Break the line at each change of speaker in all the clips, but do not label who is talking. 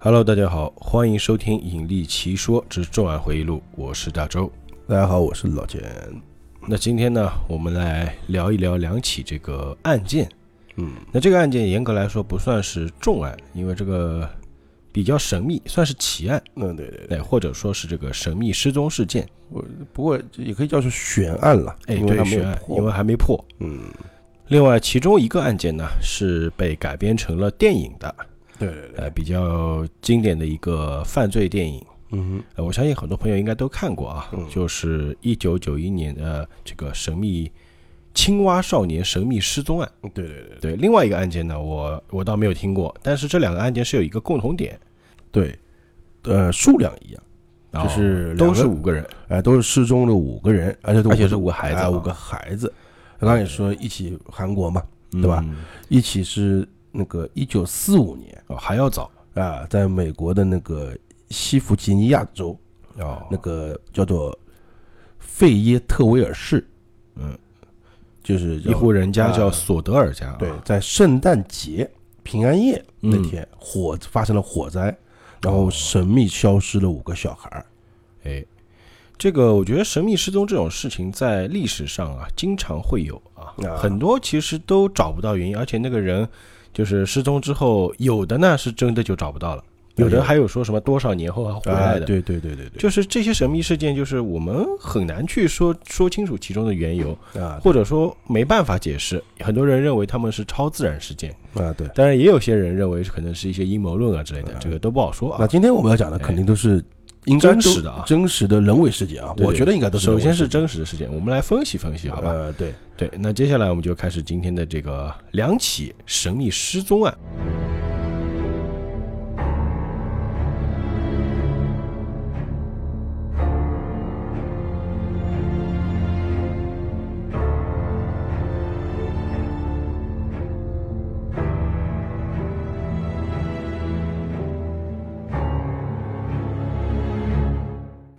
Hello，大家好，欢迎收听《引力奇说之重案回忆录》，我是大周。
大家好，我是老钱。
那今天呢，我们来聊一聊两起这个案件。
嗯，
那这个案件严格来说不算是重案，因为这个比较神秘，算是奇案。
嗯，对对对，
哎，或者说是这个神秘失踪事件。
我不过也可以叫做悬案了。
哎，对，悬案，因为还没破。
嗯，
另外，其中一个案件呢是被改编成了电影的，
对对对，
呃，比较经典的一个犯罪电影。
嗯
呃，我相信很多朋友应该都看过啊，
嗯
就是一九九一年的这个神秘青蛙少年神秘失踪案。
哼，对对对
对，另外一个案件呢，我我倒没有听过，但是这两个案件是有一个共同点，
对，呃，数量一样，
哦
就是
都是五个人。
哎，都是失踪了五个人，而且都
而且是五个孩子
五个孩子。刚刚也说一起韩国嘛，对吧
嗯？
一起是那个一九四五年
哦，还要早
啊，在美国的那个西弗吉尼亚州
哦，
那个叫做费耶特维尔市，
嗯，
就是
一户人家叫
啊。
索德尔家、啊，
对，在圣诞节平安夜那
嗯
天火发生了火灾，然后神秘消失了五个小孩儿。
哎，这个我觉得神秘失踪这种事情在历史上啊，经常会有啊，
啊。
很多其实都找不到原因，而且那个人就是失踪之后，有的呢是真的就找不到了，有的还有说什么多少年后还回来的。
啊对对对对对，
就是这些神秘事件，就是我们很难去说说清楚其中的缘由，
啊
或者说没办法解释。很多人认为他们是超自然事件，
啊对。
当然也有些人认为可能是一些阴谋论啊之类的，这个都不好说啊。
那今天我们要讲的肯定都是应该都
真实的啊
真实的人为事件啊，
对
我觉得应该都是
首先是真实的事件，我们来分析分析，好吧？
呃，对，
对，那接下来我们就开始今天的这个两起神秘失踪案。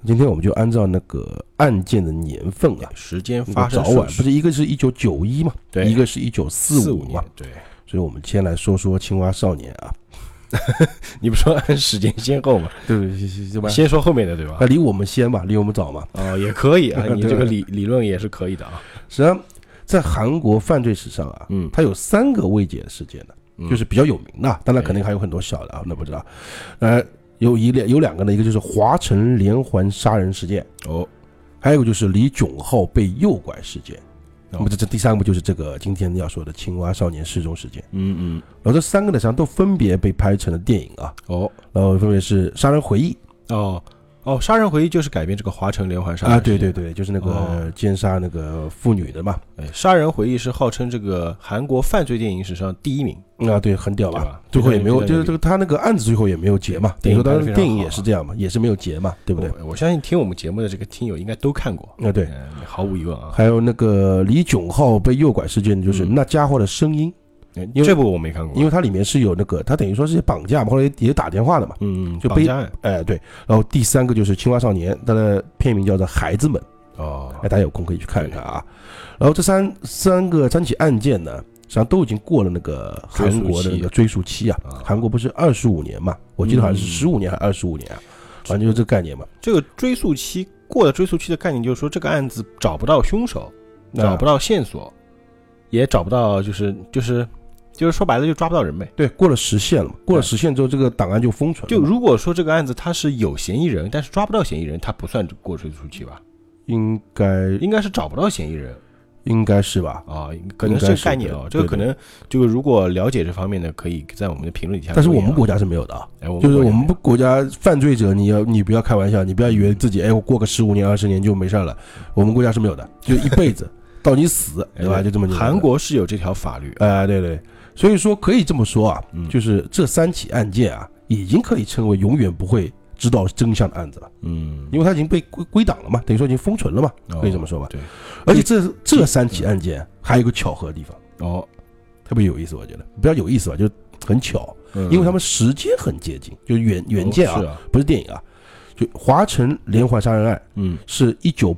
今天我们就按照那个案件的年份啊，
时间发
个早晚，不是一个是一九九一嘛，
对
一个是一九四
四
五嘛
年，，对，
所以我们先来说说青蛙少年啊，
你不说按时间先后嘛？
对对对对
先说后面的对吧
那，？离我们先吧，离我们早嘛。
哦，也可以啊，你这个理理论也是可以的啊。
实际上，在韩国犯罪史上啊，
嗯，
它有三个未解的事件的，
嗯
就是比较有名的，当然肯定还有很多小的啊，那不知道。呃，有一两有两个呢，一个就是华城连环杀人事件，
哦，
还有一个就是李炯浩被诱拐事件。那
哦
么这这第三个就是这个今天要说的青蛙少年失踪事件。
嗯嗯，
然后这三个呢，实际上都分别被拍成了电影啊，
哦。
然后分别是《杀人回忆
哦哦，《杀人回忆》就是改编这个华城连环》杀
啊，对对对，就是那
哦
个奸杀那个妇女的嘛，
哎，《杀人回忆》是号称这个韩国犯罪电影史上第一名，
啊，对，很屌吧？
吧？
最后也没有，就是这个他那个案子最后也没有结嘛，等于说当时电影也是这样嘛，也是没有结嘛，对不对？
我我相信听我们节目的这个听友应该都看过，
啊，对。
嗯，毫无疑问啊。
还有那个李炯浩被诱拐事件，就是
嗯
那家伙的声音，因为
这部我没看过，
因为它里面是有那个，它等于说是绑架嘛，后来也也打电话的嘛。
嗯，
就被
绑架案
哎，对。然后第三个就是青蛙少年，它的片名叫做《孩子们》，
哦
哎，大家有空可以去看一看啊。然后这三三个三起案件呢，实际上都已经过了那个韩国的那个追溯期啊
啊。
韩国不是二十五年嘛？我记得好像是
嗯
十五年还是二十五年啊，反正就是这个概念嘛。
这个追溯期过了追溯期的概念，就是说这个案子找不到凶手，找不，
到
线索，也找不到，就是就是就是说白了就抓不到人呗。
对，过了时限了嘛。过了时限之后，这个档案就封存了
就。如果说这个案子他是有嫌疑人，但是抓不到嫌疑人，他不算过追诉期吧？
应该
应该是找不到嫌疑人
应该是吧？
啊，可能是概念哦。这个可能就是如果了解这方面的，可以在我们的评论底下。
但是我们国家是没有的啊。
哎，我
就是我们
国
国家犯罪者，你要你不要开玩笑，你不要以为自己哎，我过个十五年二十年就没事儿了。我们国家是没有的，就一辈子 到你死，
哎
对吧？就这么
韩国是有这条法律，
哎，对对，所以说可以这么说啊，
嗯。
就是这三起案件啊，已经可以称为永远不会知道真相的案子了，
嗯，
因为它已经被归归档了嘛，等于说已经封存了嘛，
哦
可以这么说吧。
对，
而且这这三起案件还有一个巧合的地方，
哦，
特别有意思，我觉得。比较有意思吧，就很巧，
嗯。
因为他们时间很接近，就是原原件啊不是电影啊，就华城连环杀人案
嗯。
是一九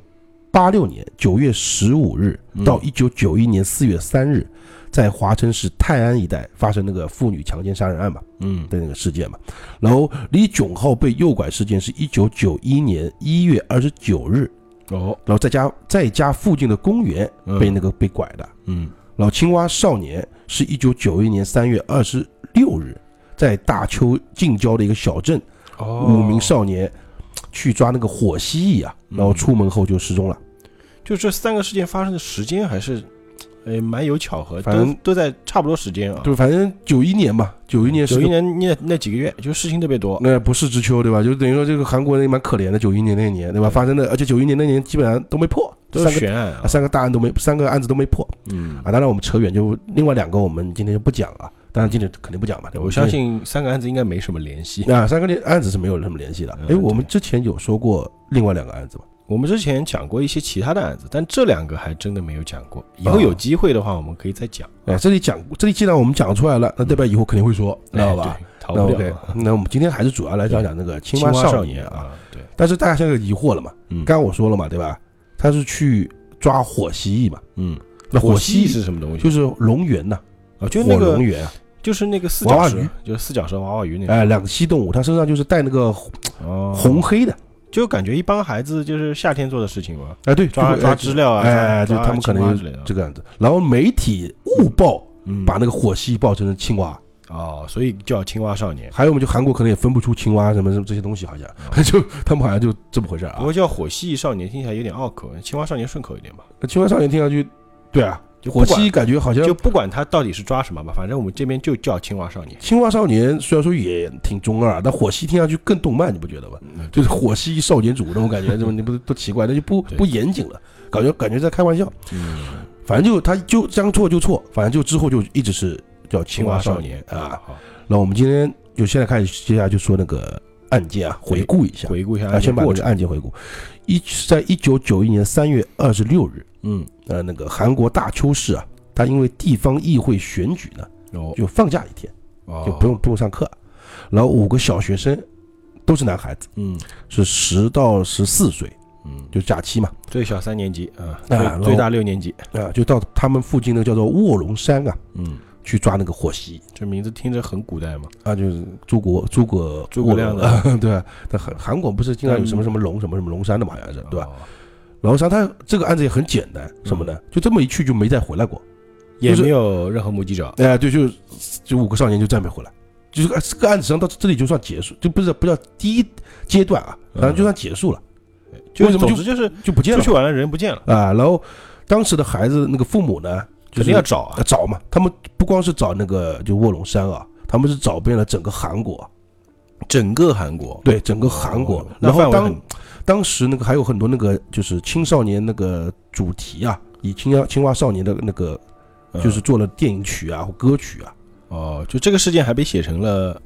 八六年九月十五日
嗯。
到一九九一年四月三日，在华城市泰安一带发生那个妇女强奸杀人案嘛
嗯
的那个事件嘛。然后李炯浩被诱拐事件是一九九一年一月二十九日，
哦，
然后在家在家附近的公园
嗯
被那个被拐的。
嗯
然后青蛙少年是一九九一年三月二十六日，在大邱近郊的一个小镇，
哦，
五名少年去抓那个火蜥蜴啊，
嗯
然后出门后就失踪了。
就这三个事件发生的时间还是，呃，蛮有巧合，
反正
都都在差不多时间啊。
就反正九一年嘛，九一年是
九一年那那几个月，就事情特别多。
那不是之秋，对吧？就等于说这个韩国人也蛮可怜的，九一年那年，对吧？
对
发生的，而且九一年那年基本上都没破，
都
三个
是悬案啊
啊，三个大案都没，三个案子都没破
嗯
啊。当然我们扯远，就另外两个我们今天就不讲了，当然今天肯定不讲嘛。
我相信三个案子应该没什么联系。
啊，三个连案子是没有什么联系的。
嗯
哎，我们之前有说过另外两个案子吗？
我们之前讲过一些其他的案子，但这两个还真的没有讲过。以后
哦
有机会的话，我们可以再讲，
哎，这里讲，这里既然我们讲出来了，那代表以后肯定会说，知道吧？
哎？逃
那
不
OK，
了。
那我们今天还是主要来讲讲那个青
青蛙
蛙少啊。
年啊，对，
但是大家现在有疑惑了嘛？
嗯
刚刚我说了嘛，对吧？他是去抓火蜥蜴嘛？
嗯，
那
火蜥
蜥蜴
是什么东西？
就是龙源呐，
啊，就
是
那个
龙源啊，
就是那个四脚蛇就是四脚蛇娃娃鱼那个。
哎，两栖动物，它身上就是带那个
哦，
红黑的，
就感觉一帮孩子就是夏天做的事情嘛，
哎，对，
抓抓知了啊，
哎，就他们可能
青蛙之类的。
这个样子。然后媒体误报，
嗯
把那个火蜥报成了青蛙，
哦，所以叫青蛙少年。
还有我们就韩国可能也分不出青蛙什么什么这些东西，好像 就他们好像就这么回事啊
不。过叫火蜥蜴少年听起来有点拗口，青蛙少年顺口一点吧。
那青蛙少年听上去，对啊，火蜥感觉好像
就不管他到底是抓什么吧，反正我们这边就叫青蛙少年。
青蛙少年虽然说也挺中二，但火蜥听上去更动漫，你不觉得吗？
嗯
就是火蜥少年组那种感觉，怎么 你不都奇怪？那就不不严谨了，感觉感觉在开玩笑。
嗯，
反正就他就将错就错，反正就之后就一直是叫青
青蛙
蛙少
少年
啊。，
好，
那我们今天就现在开始，接下来就说那个案件啊，回顾一下。啊，
回顾一下案
先把这个
件过程。
案件回顾。一在一九九一年三月二十六日，
嗯，
呃，那个韩国大邱市啊，他因为地方议会选举呢，
哦，
就放假一天，
哦
就不用不用上课。然后五个小学生都是男孩子，
嗯
是十到十四岁，
嗯，
就假期嘛，
最小三年级啊，
啊
最最大六年级。
啊，就到他们附近那个叫做卧龙山啊，
嗯，
去抓那个火蜥
这名字听着很古代嘛。
啊，就是诸葛诸葛
诸葛亮的
对吧？那韩韩国不是经常有什么什么龙什么什么龙山的嘛，好像是对吧？
哦？
然后像他这个案子也很简单，什么呢？就这么一去就没再回来过。
也没有任何目击者。
哎，对，就就五个少年就再没回来，就是这个案子实际上到这里就算结束，就不是不叫第一阶段啊，反正就算结束了，
就
为什么就
总之就是
就不见了
出去玩了人不见了，
啊。然后当时的孩子那个父母呢，就是
肯定要找。
找嘛，他们不光是找那个就卧龙山啊，他们是找遍了整个韩国，
整个韩国，
对整个韩国
哦。
然后当当时那个还有很多那个就是青少年那个主题啊，以青蛙青蛙少年的那个就是做了电影曲啊或歌曲啊
嗯哦，就这个事件还被写成了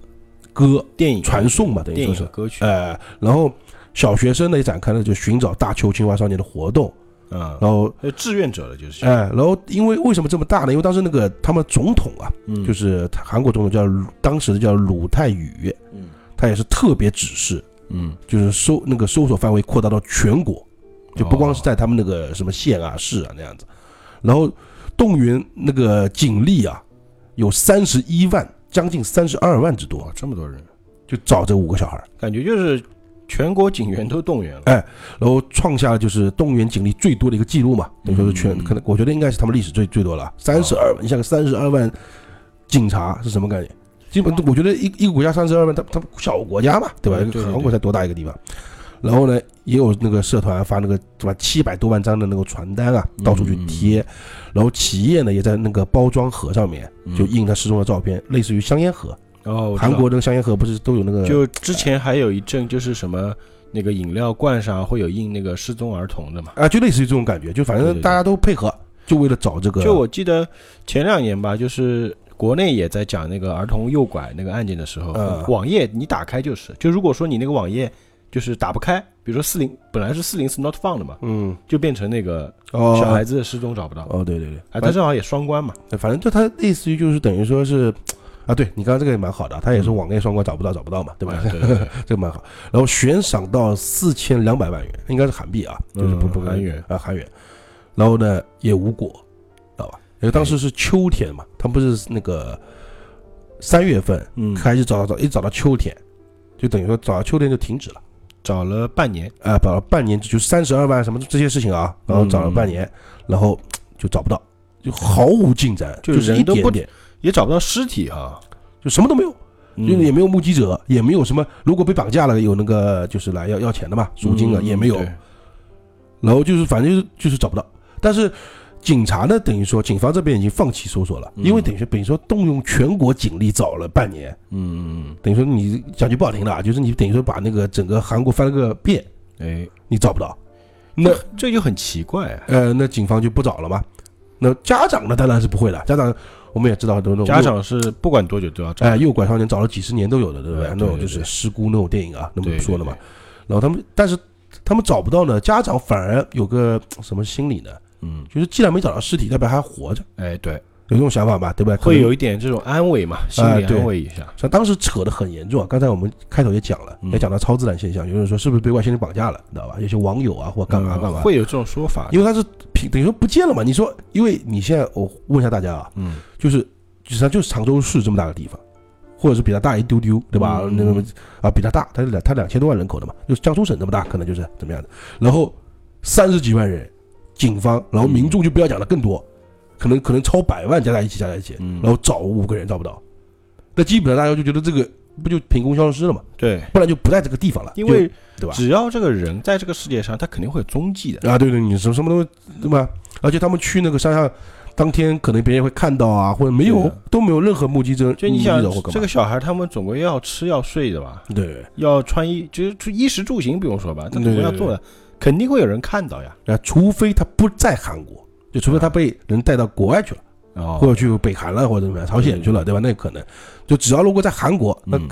歌
电影
传颂嘛，等于说是
歌曲。
哎，然后小学生呢也展开了就寻找大邱青蛙少年的活动，
嗯，
然后
呃志愿者了就是。
哎，然后因为为什么这么大呢？因为当时那个他们总统啊，
嗯，
就是韩国总统叫鲁当时的叫鲁泰宇，
嗯
他也是特别指示，
嗯，
就是搜那个搜索范围扩大到全国，就不光是
哦。
在他们那个什么县啊市啊那样子，然后动员那个警力啊，有三十一万，将近三十二万之多。
哇，，这么多人，
就找这五个小孩儿。
感觉就是全国警员都动员了。
哎然后创下了就是动员警力最多的一个记录嘛，等于说是全
嗯
可能我觉得应该是他们历史最最多了，三十二万，你想三十二万警察是什么概念？基本我觉得一一个国家三十二万，他他小国家嘛，对吧？
对对对
韩国才多大一个地方？然后呢，也有那个社团发那个什么，七百多万张的那个传单啊，到处去贴，然后企业呢也在那个包装盒上面就印他失踪的照片，类似于香烟盒。
哦，
韩国那个香烟盒不是都有那个
就之前还有一阵就是什么那个饮料罐上会有印那个失踪儿童的嘛。
啊，就类似于这种感觉，就反正大家都配合，就为了找这个。
就我记得前两年吧，就是国内也在讲那个儿童诱拐那个案件的时候，
嗯
网页你打开就是，就如果说你那个网页就是打不开，比如说四零本来是四零是 not found 嘛，
嗯
就变成那个
哦，
小孩子失踪找不到。
哦，对对对，
啊，它正好也双关嘛。
反反正就它类似于就是等于说是，啊，对你刚刚这个也蛮好的，他也是网内双关找不到找不到嘛，对吧？
啊对对对
这个蛮好。然后悬赏到四千两百万元，应该是韩币啊，就是不
嗯
不
韩元
啊韩元。然后呢也无果？因为当时是秋天嘛，他们不是那个三月份
嗯，
开始找找找，一直找到秋天，就等于说找到秋天就停止了。
找了半年，
啊，找了半年，就三十二万什么这些事情啊，然后找了半年，然后就找不到，就毫无进展，
就
就是
人都不
一点点，
也找不到尸体啊，
就什么都没有，
嗯
就也没有目击者，也没有什么，如果被绑架了，有那个就是来要要钱的嘛，赎金的
嗯
也没有，然后就是反正就是就是找不到，但是。警察呢，等于说警方这边已经放弃搜索了，
嗯
因为等于说等于说动用全国警力找了半年，
嗯嗯
等于说你讲句不好听的啊，就是你等于说把那个整个韩国翻了个遍，
嗯，哎，
你找不到，那
这就很奇怪啊，
呃，那警方就不找了嘛。那家长呢，当然是不会了。家长我们也知道很多那种
家长是不管多久都要找，
哎诱拐少年找了几十年都有的，对不对？那种就是失孤那种电影啊，那么说的嘛。，然后他们，但是他们找不到呢，家长反而有个什么心理呢？
嗯，
就是既然没找到尸体，代表还活着，
哎，对，
有这种想法吧？对不对？
会有。一点这种安慰嘛，心里安慰一下，
像当时扯得很严重啊，刚才我们开头也讲了，
嗯
也讲到超自然现象，有人说是不是被外星人绑架了，你知道吧？有些网友啊或干嘛
嗯
干嘛，
会有这种说法，
因为他是平等于说不见了嘛。你说，因为你现在我问一下大家啊，
嗯，
就是实际上就是常州市这么大个地方，或者是比它大一丢丢，对吧？
嗯
那么啊比它大，它是两它两千多万人口的嘛，就是江苏省这么大，可能就是怎么样的。然后三十几万人，警方，然后民众就不要讲的更多，可能可能超百万加在一起加在一起，
嗯。
然后找五个人找不到，那基本上大家就觉得这个不就凭空消失了嘛，
对，
不然就不在这个地方了，
因为
对吧？
只要这个人在这个世界上，他肯定会有踪迹的，
啊，对对，你什么什么东西对吧？而且他们去那个山上，当天可能别人会看到啊，或者没有都没有任何目击证，
就你想这个小孩，他们总归要吃要睡的吧，
对。
要穿衣，就是衣食住行不用说吧，他总归要做的，肯定会有人看到呀，
啊，除非他不在韩国，就除非他被人带到国外去了，
哦
或者去北韩了，或者怎么样，朝鲜去了，对吧？那可能，就只要如果在韩国，那
嗯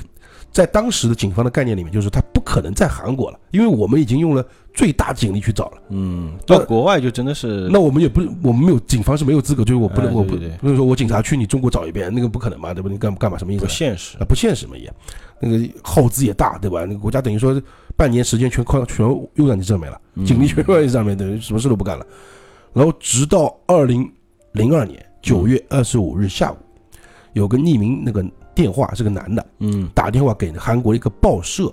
在当时的警方的概念里面，就是他不可能在韩国了，因为我们已经用了最大警力去找了。
嗯，
那
到国外就真的是
那我们也不，我们没有警方是没有资格，就是我不能，我不
哎对对对
不能说我警察去你中国找一遍，那个不可能嘛，对吧？你干干嘛？什么意思
不
啊？
现实
啊，，不现实嘛也，那个耗资也大，对吧？那个国家等于说半年时间全靠全用在你这上面了，
嗯。
警力全用在你上面，等于什么事都不干了。然后直到二零零二年九月二十五日下午，有个匿名那个电话是个男的
嗯。
打电话给韩国一个报社，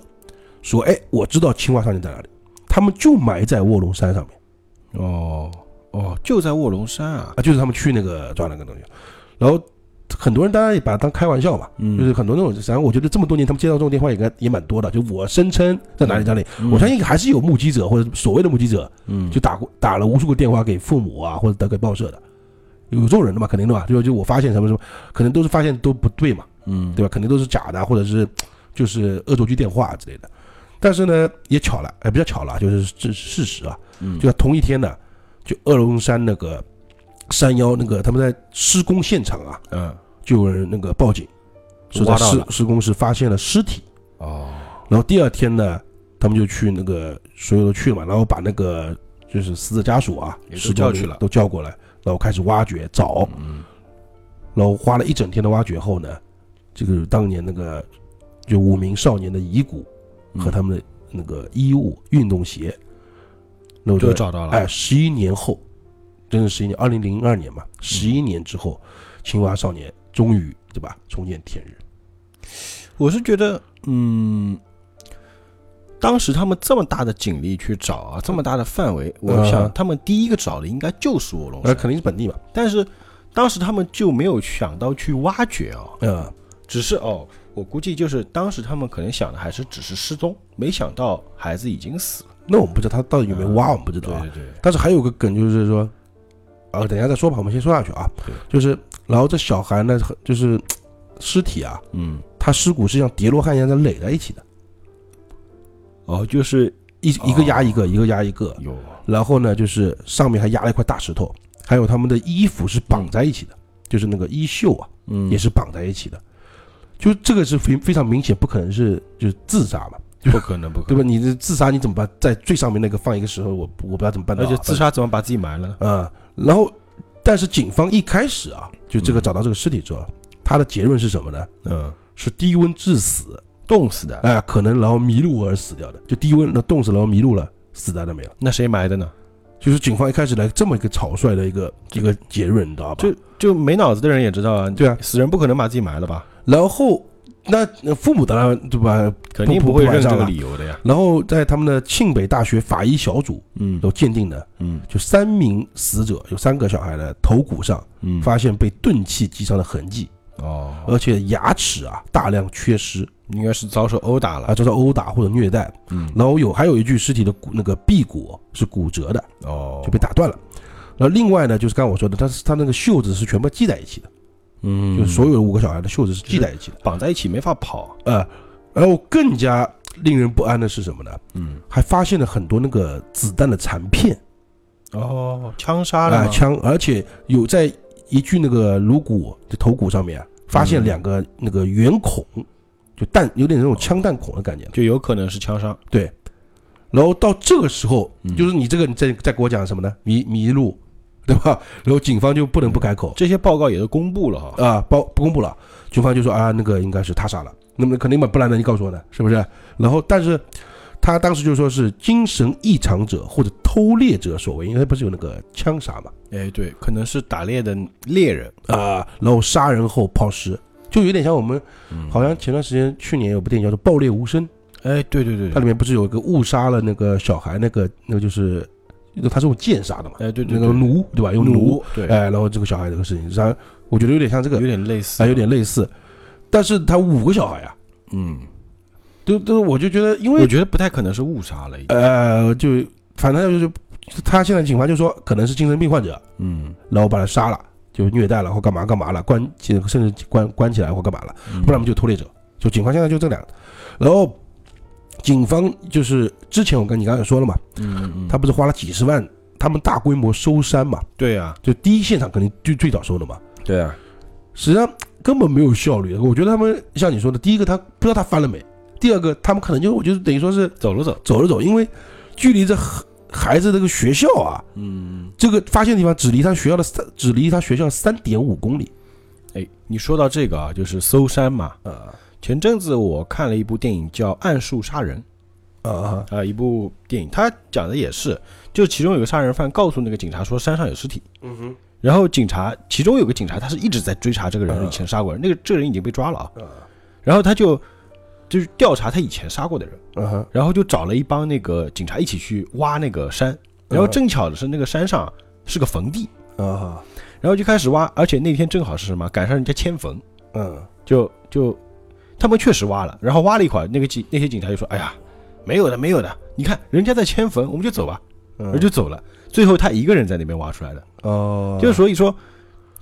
说：“哎，我知道青蛙少年在哪里，他们就埋在卧龙山上面。
哦哦，就在卧龙山啊，
啊，就是他们去那个抓那个东西。”然后很多人当然也把它当开玩笑嘛，
嗯
就是很多那种，然后我觉得这么多年他们接到这种电话也该也蛮多的。就我声称在哪里哪里，我相信还是有目击者或者所谓的目击者，
嗯
就打过打了无数个电话给父母啊，或者打给报社的，有这种人的嘛，肯定的嘛。就就我发现什么什么，可能都是发现都不对嘛，
嗯
对吧？肯定都是假的，或者是就是恶作剧电话之类的。但是呢，也巧了，哎，比较巧了，就是这是事实啊。
嗯
就在同一天呢，就二龙山那个山腰那个他们在施工现场啊，
嗯
就有人那个报警，说在施施工时发现了尸体。
哦。
然后第二天呢，他们就去那个所有的去了嘛，然后把那个就是死者家属啊，施工
叫去了。
都叫过来，然后开始挖掘找，
嗯。
然后花了一整天的挖掘后呢，这个当年那个就五名少年的遗骨和他们的那个衣物、运动鞋，然后在
就找到了，
哎，十一年后，真是十一年，二零零二年嘛，十一年之后，青蛙少年终于对吧重见天日。
我是觉得，嗯，当时他们这么大的警力去找啊，这么大的范围，我
嗯
想他们第一个找的应该就是卧龙
那
山，
肯定是本地嘛，
但是当时他们就没有想到去挖掘啊，
嗯，
只是哦，我估计就是当时他们可能想的还是只是失踪，没想到孩子已经死了。
那我们不知道他到底有没有挖，我们不知道啊。
对对对，
但是还有个梗就是说，啊，等一下再说吧，我们先说下去啊
对。
就是，然后这小孩呢，就是尸体啊，
嗯，
他尸骨是像叠罗汉一样的垒在一起的，
哦，就是
一一个压一个，一个压一个。
有，
然后呢，就是上面还压了一块大石头，还有他们的衣服是绑在一起的，就是那个衣袖啊，
嗯，
也是绑在一起的。就这个是非非常明显，不可能是就是自杀嘛，
不可能，不可能，
对吧？你这自杀，你怎么把在最上面那个放一个石头？我我不知道怎么办到啊。
而且自杀怎么把自己埋了呢？
啊、然后，但是警方一开始啊，就这个
嗯
找到这个尸体之后，他的结论是什么呢？
嗯，
是低温致死，
冻死的，
哎、可能然后迷路而死掉的，就低温那冻死然后迷路了，死在那没有。
那谁埋的呢？
就是警方一开始来这么一个草率的一个一个结论，你知道吧？
就就没脑子的人也知道啊，
对啊，
死人不可能把自己埋了吧？
然后那那父母当然对吧？
肯定
不
不会认这个理由的呀。
然后在他们的庆北大学法医小组
嗯
有鉴定的，
嗯
就三名死者有三个小孩的头骨上
嗯，
发现被钝器击伤的痕迹，
哦，
而且牙齿啊大量缺失
应该是遭受殴打
啊，
了。
遭受殴打或者虐待。
嗯，
然后有还有一具尸体的骨那个臂骨是骨折的，
哦，
就被打断了。然后另外呢，就是刚刚我说的，他是他那个袖子是全部系在一起的，
嗯，
就所有的五个小孩的袖子是系在一起的。
绑在一起没法跑。
呃，然后更加令人不安的是什么呢？
嗯，
还发现了很多那个子弹的残片
哦，枪杀了
啊、
吗
枪，而且有在一具那个颅骨的头骨上面啊，发现两个那个圆孔，就弹有点那种枪弹孔的感觉。
就有可能是枪伤。
对然后到这个时候，
嗯
就是你这个你再再给我讲什么呢？迷迷路，对吧？然后警方就不能不开口
这些报告也都公布了哈。
啊，报不公布了，警方就说啊，那个应该是他杀了，那么肯定嘛，不然呢你告诉我呢，是不是？然后但是他当时就说是精神异常者或者偷猎者所为，因为他不是有那个枪杀嘛，
哎，对，可能是打猎的猎人。
啊，然后杀人后抛尸，就有点像我们
嗯
好像前段时间去年有部电影叫做《爆裂无声》，
哎，对对对对，
它里面不是有一个误杀了那个小孩，那个那个就是他是用剑杀的嘛，
哎对对
那个弩对吧？用弩，
奴，对，
哎，然后这个小孩这个事情，然后我觉得有点像这个
有，点类似，
啊，有点类似，但是他五个小孩啊，
嗯，
都都我就觉得，因为
我觉得不太可能是误杀了。
呃，就反正就是他现在警方就说可能是精神病患者，
嗯，
然后把他杀了，就虐待了或干嘛干嘛了，关甚至关关起来或干嘛了，
嗯
不然我们就偷猎者。就警方现在就这两个，然后警方就是之前我跟你刚才说了嘛，
嗯嗯嗯，
他不是花了几十万，他们大规模收山嘛，
对啊，
就第一现场肯定最最早收的嘛，
对啊，
实际上根本没有效率。我觉得他们像你说的，第一个他不知道他翻了没，第二个他们可能就我觉得等于说是
走了走，
走了走，因为距离这孩孩子这个学校啊，
嗯，
这个发现地方只离他学校的三只离他学校三点五公里。
哎，你说到这个啊，就是搜山嘛。
啊
前阵子我看了一部电影叫《暗树杀人》
啊
啊、一部电影，它讲的也是，就其中有个杀人犯告诉那个警察说山上有尸体，
嗯哼
然后警察其中有个警察他是一直在追查这个人
嗯
以前杀过人，那个这个人已经被抓了啊，
啊。
然后他就就是调查他以前杀过的人，
嗯哼
然后就找了一帮那个警察一起去挖那个山，然后正巧的是那个山上是个坟地，
啊哈
然后就开始挖，而且那天正好是什么，赶上人家迁坟，
嗯
就就他们确实挖了，然后挖了一会儿，那个警那些警察就说：“哎呀，没有的，没有的，你看人家在迁坟，我们就走吧。”
嗯。
就走了。最后他一个人在那边挖出来的，
哦。
就是所以说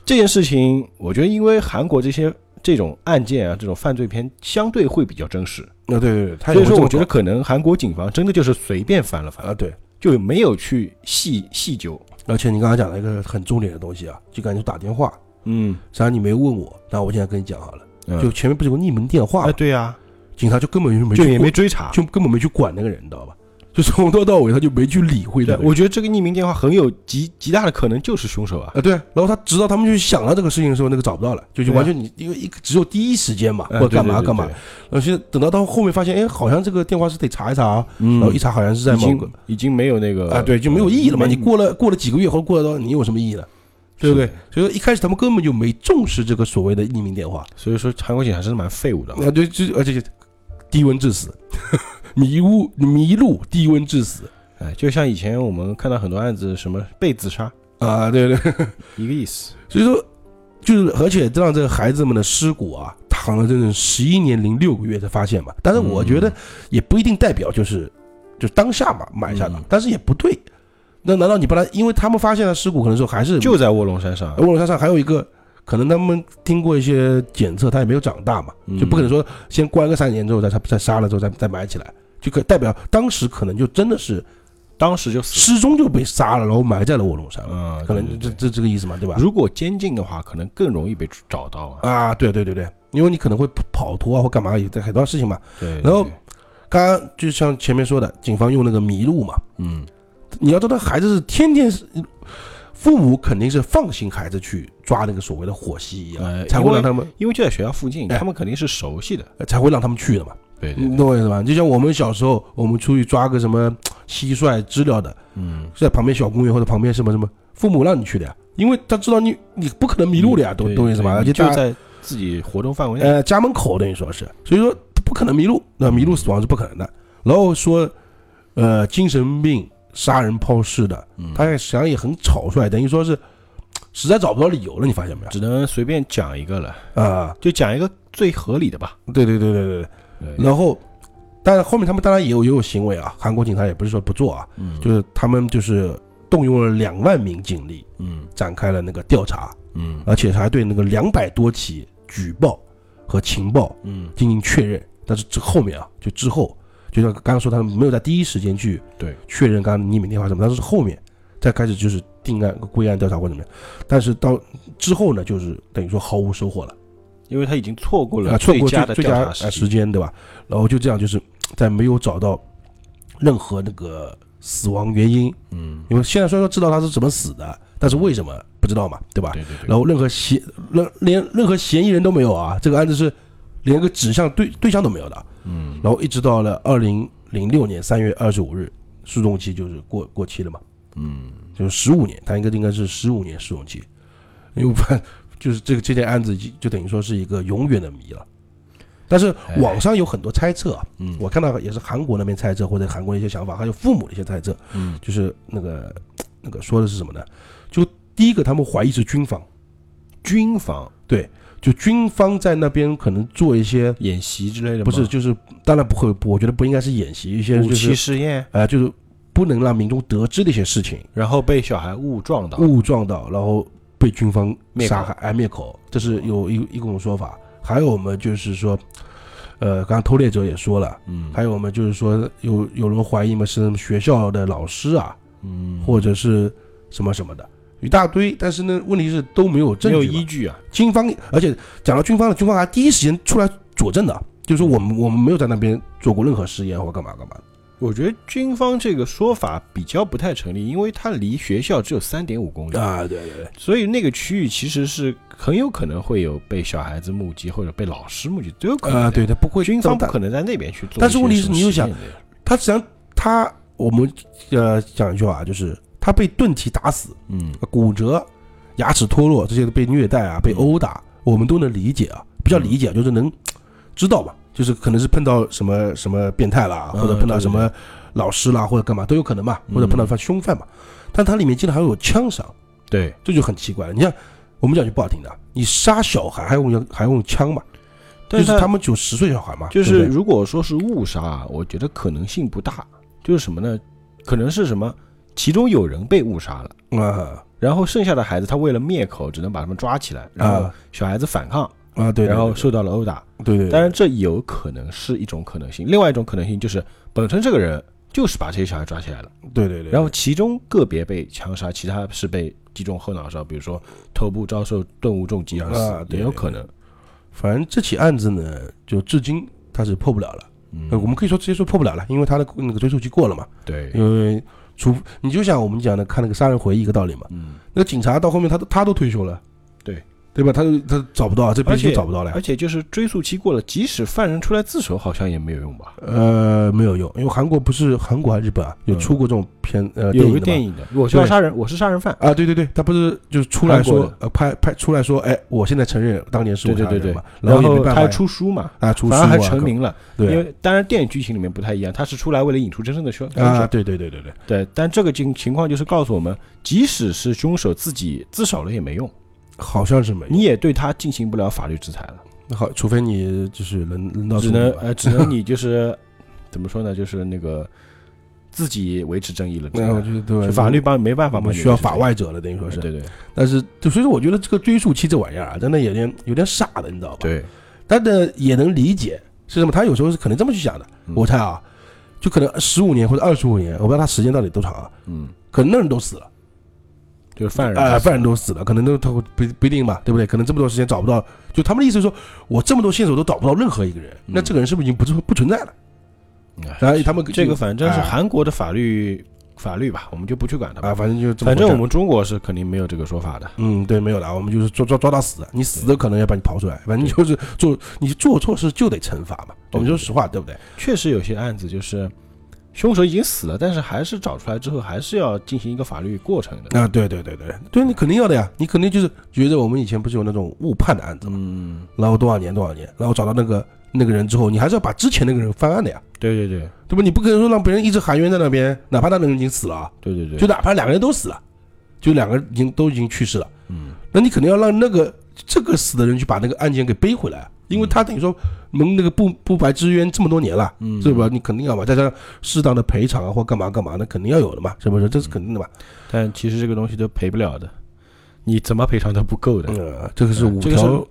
这件事情，我觉得因为韩国这些这种案件啊，这种犯罪片相对会比较真实，
那对对
所以说我觉得可能韩国警方真的就是随便翻了翻，
啊对，
就没有去细细究。
而且你刚刚讲了一个很重点的东西啊，就感觉打电话，
嗯，
虽然你没问我，那我现在跟你讲好了，
嗯
就前面不是有个匿名电话
哎，
吗，
对呀，
警察就根本就没
就也没追查。
就根本没去管那个人，你知道吧？就从头到尾他就没去理会
对
的，。
我觉得这个匿名电话很有极极大的可能就是凶手啊。
啊，对，然后他直到他们去想到这个事情的时候，那个找不到了，就就
对啊
完全你因为一只有第一时间嘛，
哎
或者干嘛干嘛，
对
然后现在等到到后面发现，哎，好像这个电话是得查一查啊，
嗯
然后一查好像是在
已经
某个
已经没有那个
啊，对，就没有意义了嘛。你过了过了几个月或者过了多少，你有什么意义呢？对不对？所以说一开始他们根本就没重视这个所谓的匿名电话，
所以说韩国警察真的蛮废物的。
啊，对，就而且就低温致死，迷雾迷路低温致死
哎，就像以前我们看到很多案子，什么被自杀，
啊，对对，
一个意思。
所以说就是而且让这个孩子们的尸骨啊躺了整整十一年零六个月才发现嘛。但是我觉得也不一定代表就是就当下嘛埋下的
嗯，
但是也不对。那难道你把它，因为他们发现了尸骨，可能说还是
就在卧龙山上，
卧龙山上还有一个，可能他们听过一些检测，他也没有长大嘛，
嗯
就不可能说先关个三年之后再再杀了之后再再埋起来，就可代表当时可能就真的是
当时就。
失踪就被杀了，然后埋在了卧龙山了，
嗯，
可能这这这个意思嘛，对吧？
如果监禁的话，可能更容易被找到啊。
啊，对对对对，因为你可能会跑脱啊或干嘛，有这很多事情嘛。
对，
然后刚刚就像前面说的，警方用那个麋鹿嘛，
嗯，
你要知道孩子是天天是父母肯定是放心孩子去抓那个所谓的火蜥蜴啊，
呃
才会让他们
因为就在学校附近，
哎
他们肯定是熟悉的。
呃才会让他们去的嘛。
对
你懂我意思吧？就像我们小时候，我们出去抓个什么蟋蟀、知了的，
嗯，
在旁边小公园或者旁边什么什么，父母让你去的呀，因为他知道你你不可能迷路的呀，懂
对
懂我意思吧？而且大
就在自己活动范围内。
呃家门口等于说是，所以说不可能迷路，那迷路死亡是不可能的。然后说，呃，精神病、杀人抛尸的，
嗯
他实际上也很草率，等于说是 实在找不到理由了，你发现没有？
只能随便讲一个了，
啊，
就讲一个最合理的吧。
对对对对对对。然后，但是后面他们当然也有也有行为啊，韩国警察也不是说不做啊，
嗯，
就是他们就是动用了两万名警力
嗯
展开了那个调查，
嗯
而且还对那个两百多起举报和情报
嗯，
进行确认。但是这后面啊，就之后，就像刚刚说，他们没有在第一时间去
对
确认刚刚匿名电话什么，但是后面再开始就是定案、归案调查或者怎么样。但是到之后呢，就是等于说毫无收获了。
因为他已经错过
啊，
了
错过最
佳的
最佳
时
时间，对吧？然后就这样，就是在没有找到任何那个死亡原因，
嗯，
因为现在虽然说知道他是怎么死的，但是为什么不知道嘛，对吧？
对对对。
然后任何嫌任连任何嫌疑人都没有啊，这个案子是连个指向对对象都没有的。
嗯，
然后一直到了二零零六年三月二十五日，诉讼期就是过过期了嘛，
嗯，
就是十五年，他应该应该是十五年诉讼期，因为反 就是这个这件案子就等于说是一个永远的谜了。但是网上有很多猜测啊，
嗯，
我看到也是韩国那边猜测或者韩国一些想法，还有父母的一些猜测，
嗯。
就是那个那个说的是什么呢？就第一个，他们怀疑是军方，
军方
就军方在那边可能做一些，
演习之类的，
不是，就是当然不会，我觉得不应该是演习，一些
武器
就是
试验，
呃，就是不能让民众得知的一些事情，
然后被小孩误撞到，
误撞到，然后被军方杀害，哎，灭口，这是有一一种说法。还有我们就是说，呃，刚刚偷猎者也说了，
嗯，
还有我们就是说有有人怀疑嘛是学校的老师啊，
嗯，
或者是什么什么的，一大堆。但是呢，问题是都没有证
没有
据，
依据啊，
军方，而且讲到军方了，军方还第一时间出来佐证的，就是说我们我们没有在那边做过任何实验或干嘛干嘛的。
我觉得军方这个说法比较不太成立，因为它离学校只有三点五公里，
啊，对对对，
所以那个区域其实是很有可能会有被小孩子目击或者被老师目击，都有可能。
啊，对的，不会
军方不可能在那边去做。
但是问题是你又想他实际上他我们呃讲一句话，就是他被钝器打死、
嗯，
骨折、牙齿脱落这些被虐待啊、被殴打，我们都能理解啊，不叫理解，就是能知道嘛，就是可能是碰到什么什么变态啦，
嗯
或者碰到什么老师啦，或者干嘛都有可能嘛，
嗯
或者碰到犯凶犯嘛，但它里面竟然还有枪伤，
对，
这就很奇怪了。你像，我们讲句不好听的，你杀小孩还用还用枪嘛？就
但是
是他们只有十岁小孩嘛，
就是如果说是误杀啊，我觉得可能性不大。就是什么呢？可能是什么？其中有人被误杀了，
啊
然后剩下的孩子他为了灭口，只能把他们抓起来，然后
啊
小孩子反抗，
啊，对，
然后受到了殴打。
对对，
当然，这有可能是一种可能性。另外一种可能性就是，本身这个人就是把这些小孩抓起来了，
对对对，
然后其中个别被枪杀，其他是被击中后脑勺，比如说头部遭受钝物重击而死，
啊对
也有可能。
反正这起案子呢，就至今他是破不了了。
嗯
呃我们可以说直接说破不了了，因为他的那个追诉期过了嘛。
对，
因为除你就像我们讲的看那个杀人回忆一个道理嘛，
嗯，
那个警察到后面他都他都退休了，
对
对吧？他都他找不到，这辈子就找不到了呀
而。且就是追诉期过了，即使犯人出来自首，好像也没有用吧？
呃，没有用，因为韩国不是韩国还是日本啊，有
嗯
出过这种片呃
有。个电影的，我是要杀人，我是杀人犯。
啊，对对对，他不是就是出来说呃拍拍出来说，哎，我现在承认当年是
对对对对
我杀人嘛，，
然
后
他还出书嘛，
啊出书
啊还
啊
成名了。因为当然电影剧情里面不太一样，他是出来为了引出真正的凶凶
啊，对对对对，对，
但这个情情况就是告诉我们，即使是凶手自己自首了也没用，
好像是没有。
你也对他进行不了法律制裁了，那
好，除非你就是能能到
只能呃，只能你就是怎么说呢，就是那个自己维持正义了。
那我觉得对
法律帮没办法
嘛需要法外者了，等于说是。
对对
但是就所以说，我觉得这个追溯期这玩意儿啊，真的有点有点傻的，你知道吧？。
对，
但呢，也能理解是什么？他有时候是可能这么去想的。
嗯
我猜啊，就可能十五年或者二十五年，我不知道他时间到底多长啊，
嗯，
可能那人都死了，
就是犯人
啊、
死
犯人都死了，可能都他会不不一定嘛，对不对？可能这么多时间找不到，就他们的意思是说，我这么多线索都找不到任何一个人，那这个人是不是已经不是不存在了？
哎
然后他们
这个反正是
哎
韩国的法律法律吧，我们就不去管它吧。
啊，反正就
反正我们中国是肯定没有这个说法的。
嗯，对，没有的，我们就是抓抓抓到死，你死的可能要把你刨出来，反正就是做你做错事就得惩罚嘛。我们说实话，对不对？
确实有些案子就是凶手已经死了，但是还是找出来之后，还是要进行一个法律过程的。
啊，对对对对。对，你肯定要的呀，你肯定就是觉得我们以前不是有那种误判的案子嘛，
嗯，
然后多少年多少年，然后找到那个那个人之后，你还是要把之前那个人翻案的呀，
对对对。
对吧？你不可能说让别人一直含冤在那边，哪怕那个人已经死了啊，
对对对，
就哪怕两个人都死了，就两个人已经都已经去世了，
嗯。
那你肯定要让那个这个死的人去把那个案件给背回来，因为他等于说我们那个不不白之冤这么多年了。
嗯，
是吧？你肯定要嘛，再加上适当的赔偿啊，或干嘛干嘛，那肯定要有的嘛，是不是？这是肯定的嘛。
但其实这个东西都赔不了的，你怎么赔偿都不够的。
呃，这个是五条，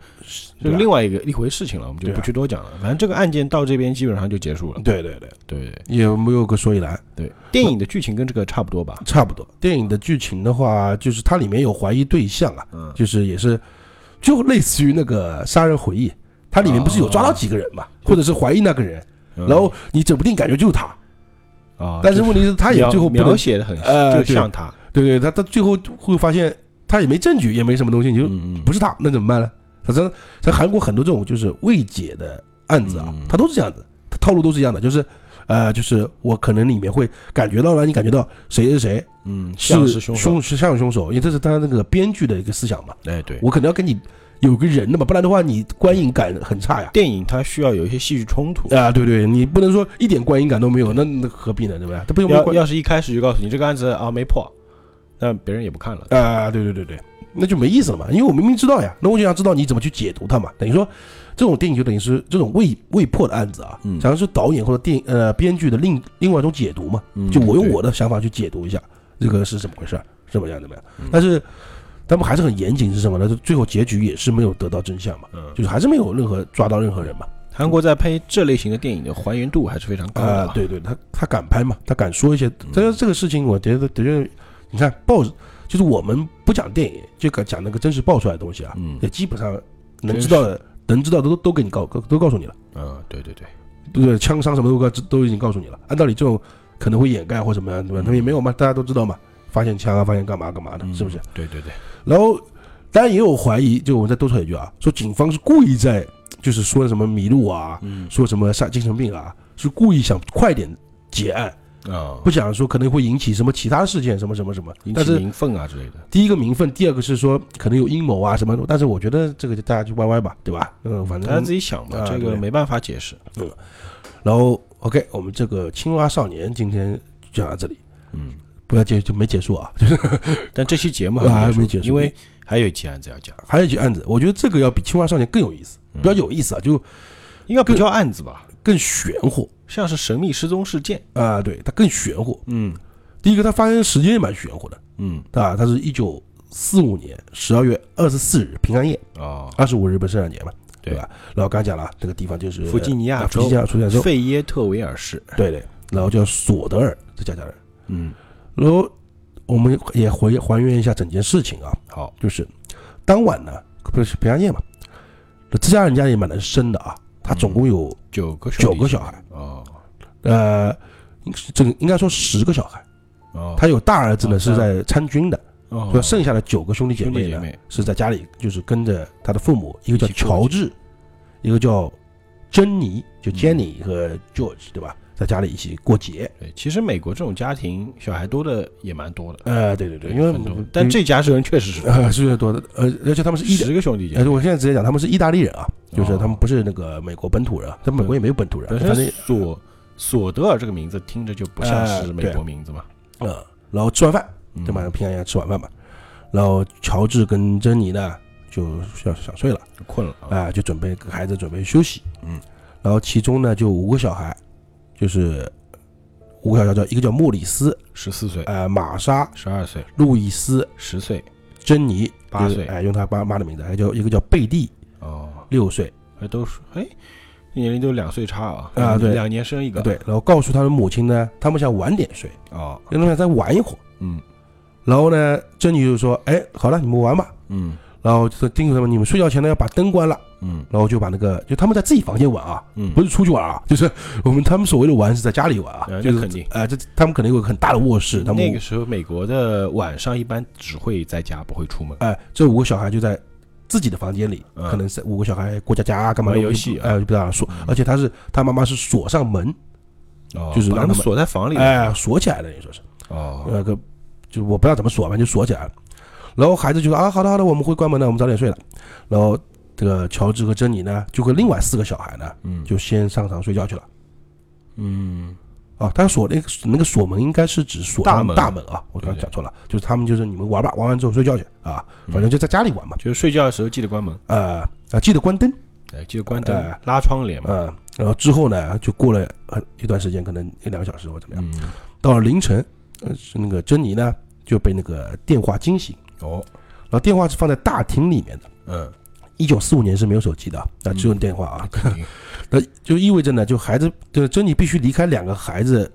这是另外一个一回事情了，我们就不去多讲了。反正这个案件到这边基本上就结束了。
对对对，
对对
也没有个所以然，
对，电影的剧情跟这个差不多吧？
差不多。电影的剧情的话，就是它里面有怀疑对象啊，
嗯，
就是也是就类似于那个《杀人回忆》，它里面不是有抓到几个人嘛，或者是怀疑那个人，
嗯。
然后你指不定感觉就是他，
啊，
但是问题是他也最后不能
描写的很就像他，
对对，他他最后会发现他也没证据，也没什么东西，你就不是他，那怎么办呢？反正在韩国很多这种就是未解的案子啊
嗯，
他都是这样子，他套路都是一样的，就是呃，就是我可能里面会感觉到让你感觉到谁是谁
嗯，像
是
是凶手，
凶是像凶手，因为这是他那个编剧的一个思想嘛，
哎对。
我可能要跟你有个人的嘛，不然的话你观影感很差呀。
电影它需要有一些戏剧冲突，
啊，对对，你不能说一点观影感都没有，那那何必呢？对不对？他不用
要要是一开始就告诉你这个案子啊没破，那别人也不看了。
啊，对对对对，那就没意思了嘛，因为我明明知道呀，那我就想知道你怎么去解读它嘛。等于说，这种电影就等于是这种未未破的案子啊，
嗯
像是导演或者电呃编剧的另另外一种解读嘛，
嗯
就我用我的想法去解读一下这个是怎么回事儿，怎么样怎么样
嗯。
但是他们还是很严谨，是什么呢？就最后结局也是没有得到真相嘛，
嗯，
就是还是没有任何抓到任何人嘛。
韩国在拍这类型的电影的还原度还是非常高的
啊，对对，他他敢拍嘛，他敢说一些，但是这个事情，我觉得的确，你看报就是我们不讲电影，就讲讲那个真实爆出来的东西啊，
嗯
也基本上能知道的，能知道的都都给你告都告诉你了，
嗯，对对对，
对对？枪伤什么都告都已经告诉你了，按道理这种可能会掩盖或什么样，对吧？他们也没有嘛，大家都知道嘛，发现枪啊，发现干嘛干嘛的，是不是？
嗯？对对对，
然后当然也有怀疑，就我再多说一句啊，说警方是故意在就是说什么迷路啊，
嗯
说什么上精神病啊，是故意想快点结案。
啊，
不想说可能会引起什么其他事件，什么什么什么。但是
引起民愤啊之类的。
第一个名分，第二个是说可能有阴谋啊什么的。但是我觉得这个就大家就歪歪吧，对吧？嗯，反正
大家自己想吧，
啊
这个没办法解释。
嗯然后 OK，我们这个青蛙少年今天就讲到这里，
嗯，
不要结就没结束啊，就 是
但这期节目
啊还
没
没结束。
因为还有一期案子要讲，
还有一起案子，我觉得这个要比青蛙少年更有意思，
嗯
比较有意思啊，就
应该不叫案子吧，
更玄乎。
像是神秘失踪事件。
啊，对，它更玄乎。
嗯。
第一个，它发生时间也蛮玄乎的，
嗯，
啊，它是一九四五年十二月二十四日平安夜，
哦，
二十五日本圣诞节嘛，对。
对
吧？然后刚才讲了，这个地方就是
弗吉尼亚州。
啊弗吉尼亚弗吉尼亚州，
费耶特维尔市。
对对，然后叫索德尔这家家人，
嗯，
然后我们也回还原一下整件事情啊，
好，
就是当晚呢，不是平安夜嘛，这家人家也蛮能生的啊，他总共有
九个
九个小孩，
哦。
呃，应这个应该说十个小孩，
哦，
他有大儿子呢
哦
是在参军的，
哦。
就剩下的九个兄弟姐妹呢是在家里，就是跟着他的父母，一个叫乔治，一个叫珍妮，就
嗯。
Jenny 和 George 对吧，在家里一起过节。
对，其实美国这种家庭小孩多的也蛮多的，
呃，对对对，因为
但这家人确实是
呃是多的，呃，而且他们是
十个兄弟姐
呃，
妹，
我现在直接讲，他们是意大利人啊，就是
哦
他们不是那个美国本土人，他们美国也没有本土人，
本
反正
索索德尔这个名字听着就不像是美国名字嘛，
呃，然后吃完饭，
嗯
对吧？平安夜吃晚饭嘛，然后乔治跟珍妮呢就想想睡了。
困了啊，
啊、就准备给孩子准备休息，
嗯，
然后其中呢就五个小孩，就是五个小孩叫一个叫莫里斯，
十四岁、
呃，玛莎、
十二岁、
路易斯、
十岁，
珍妮
八岁
就是哎、用他爸妈的名字，还叫一个叫贝蒂，
哦，
六岁，
还都是哎，年龄都两岁差啊，
啊对
两年生一个，
对，然后告诉他的母亲呢，他们想晚点睡，
哦，
让他们再玩一会儿，
嗯。
然后呢，珍妮就说，哎，好了，你们玩吧，
嗯
然后就说叮嘱他们，你们睡觉前呢要把灯关了，
嗯。
然后就把那个就他们在自己房间玩啊，
嗯，
不是出去玩啊，就是我们他们所谓的玩是在家里玩啊，就是
肯定。
呃，这他们可能有个很大的卧室，他们
那个时候美国的晚上一般只会在家，不会出门。
哎、这五个小孩就在自己的房间里，
嗯。
可能是五个小孩过家家啊干嘛
玩游戏啊。
哎、就不知道锁，
嗯。
而且他是他妈妈是锁上门，
哦
就是让他们
把他们锁在房里。
哎、锁起来的，你说是，
哦，
那个就我不知道怎么锁，反正就锁起来了。然后孩子就说啊，好的好的，我们会关门的，我们早点睡了。然后这个乔治和珍妮呢，就和另外四个小孩呢，
嗯，
就先上床睡觉去了。
嗯。
啊，他锁那个那个锁门应该是指锁
大门。
大门啊，我刚才讲错了，就是他们就是你们玩吧，玩完之后睡觉去啊，
嗯。
反正就在家里玩嘛，
就是睡觉的时候记得关门，
呃啊，记得关灯，
哎，记得关灯
哎，
拉窗帘嘛。
嗯，然后之后呢，就过了很一段时间，可能一两个小时或怎么样，
嗯，
到了凌晨，呃，是那个珍妮呢就被那个电话惊醒，
哦，
然后电话是放在大厅里面的，
嗯，
一九四五年是没有手机的，那，只有电话啊，那就意味着呢，就孩子，就珍妮必须离开两个孩子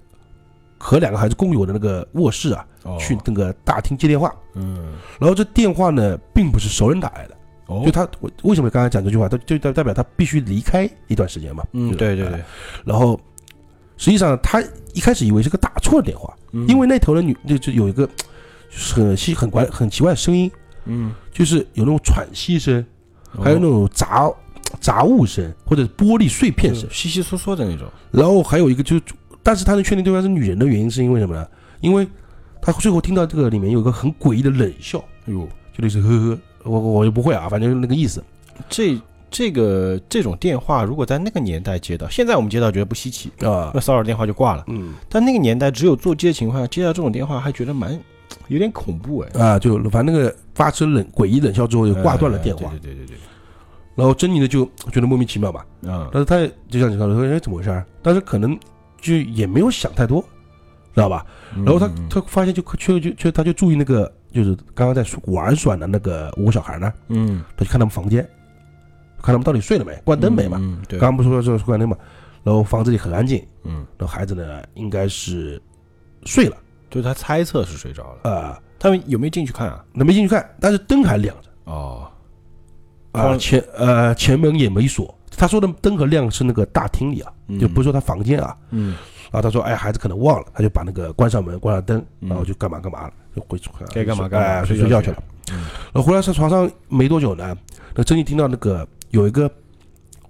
和两个孩子共有的那个卧室啊，
哦，
去那个大厅接电话。
嗯，
然后这电话呢，并不是熟人打来的，
哦。
就，他我为什么刚才讲这句话，他就代代表他必须离开一段时间嘛。
嗯，对对对
呃，然后实际上他一开始以为是个打错的电话，
嗯。
因为那头的女就就有一个就是很稀很怪很奇怪的声音，
嗯，
就是有那种喘息声，
哦
还有那种杂杂物声或者玻璃碎片声，
稀稀疏疏的那种。
然后还有一个就是，但是他能确定对方是女人的原因是因为什么呢？因为他最后听到这个里面有一个很诡异的冷笑，
哎呦，
就类似呵呵，我我我就不会啊，反正就那个意思。
这这个这种电话，如果在那个年代接到，现在我们接到觉得不稀奇，
啊
那，骚扰电话就挂了。
嗯
但那个年代只有座机的情况下，接到这种电话还觉得蛮有点恐怖哎。
啊，就反正那个发出冷诡异冷笑之后，就挂断了电话。
哎对对对对
然后珍妮呢就觉得莫名其妙嘛，
对，啊，
但是他也就像你说的，说哎怎么回事儿？但是可能就也没有想太多，知道吧？然后他
嗯
他发现就却就却他就注意那个就是刚刚在玩耍的那个五个小孩呢，
嗯，
他就看他们房间，看他们到底睡了没，关灯没嘛？
嗯，对，
刚刚不是说这是关灯嘛？然后房子里很安静，
嗯，
然后孩子呢应该是睡了，
就是他猜测是睡着了。
啊，
他们有没有进去看啊？
那没进去看，但是灯还亮着
哦，
啊、
光
前呃前门也没锁。他说的灯和亮是那个大厅里啊，就不是说他房间啊。
嗯，
然后他说，哎，孩子可能忘了，他就把那个关上门，关上灯，
嗯
然后就干嘛干嘛了，就回去
该干嘛干嘛
哎睡
睡觉去
了。
嗯
然后回来上床上没多久呢，那珍妮听到那个有一个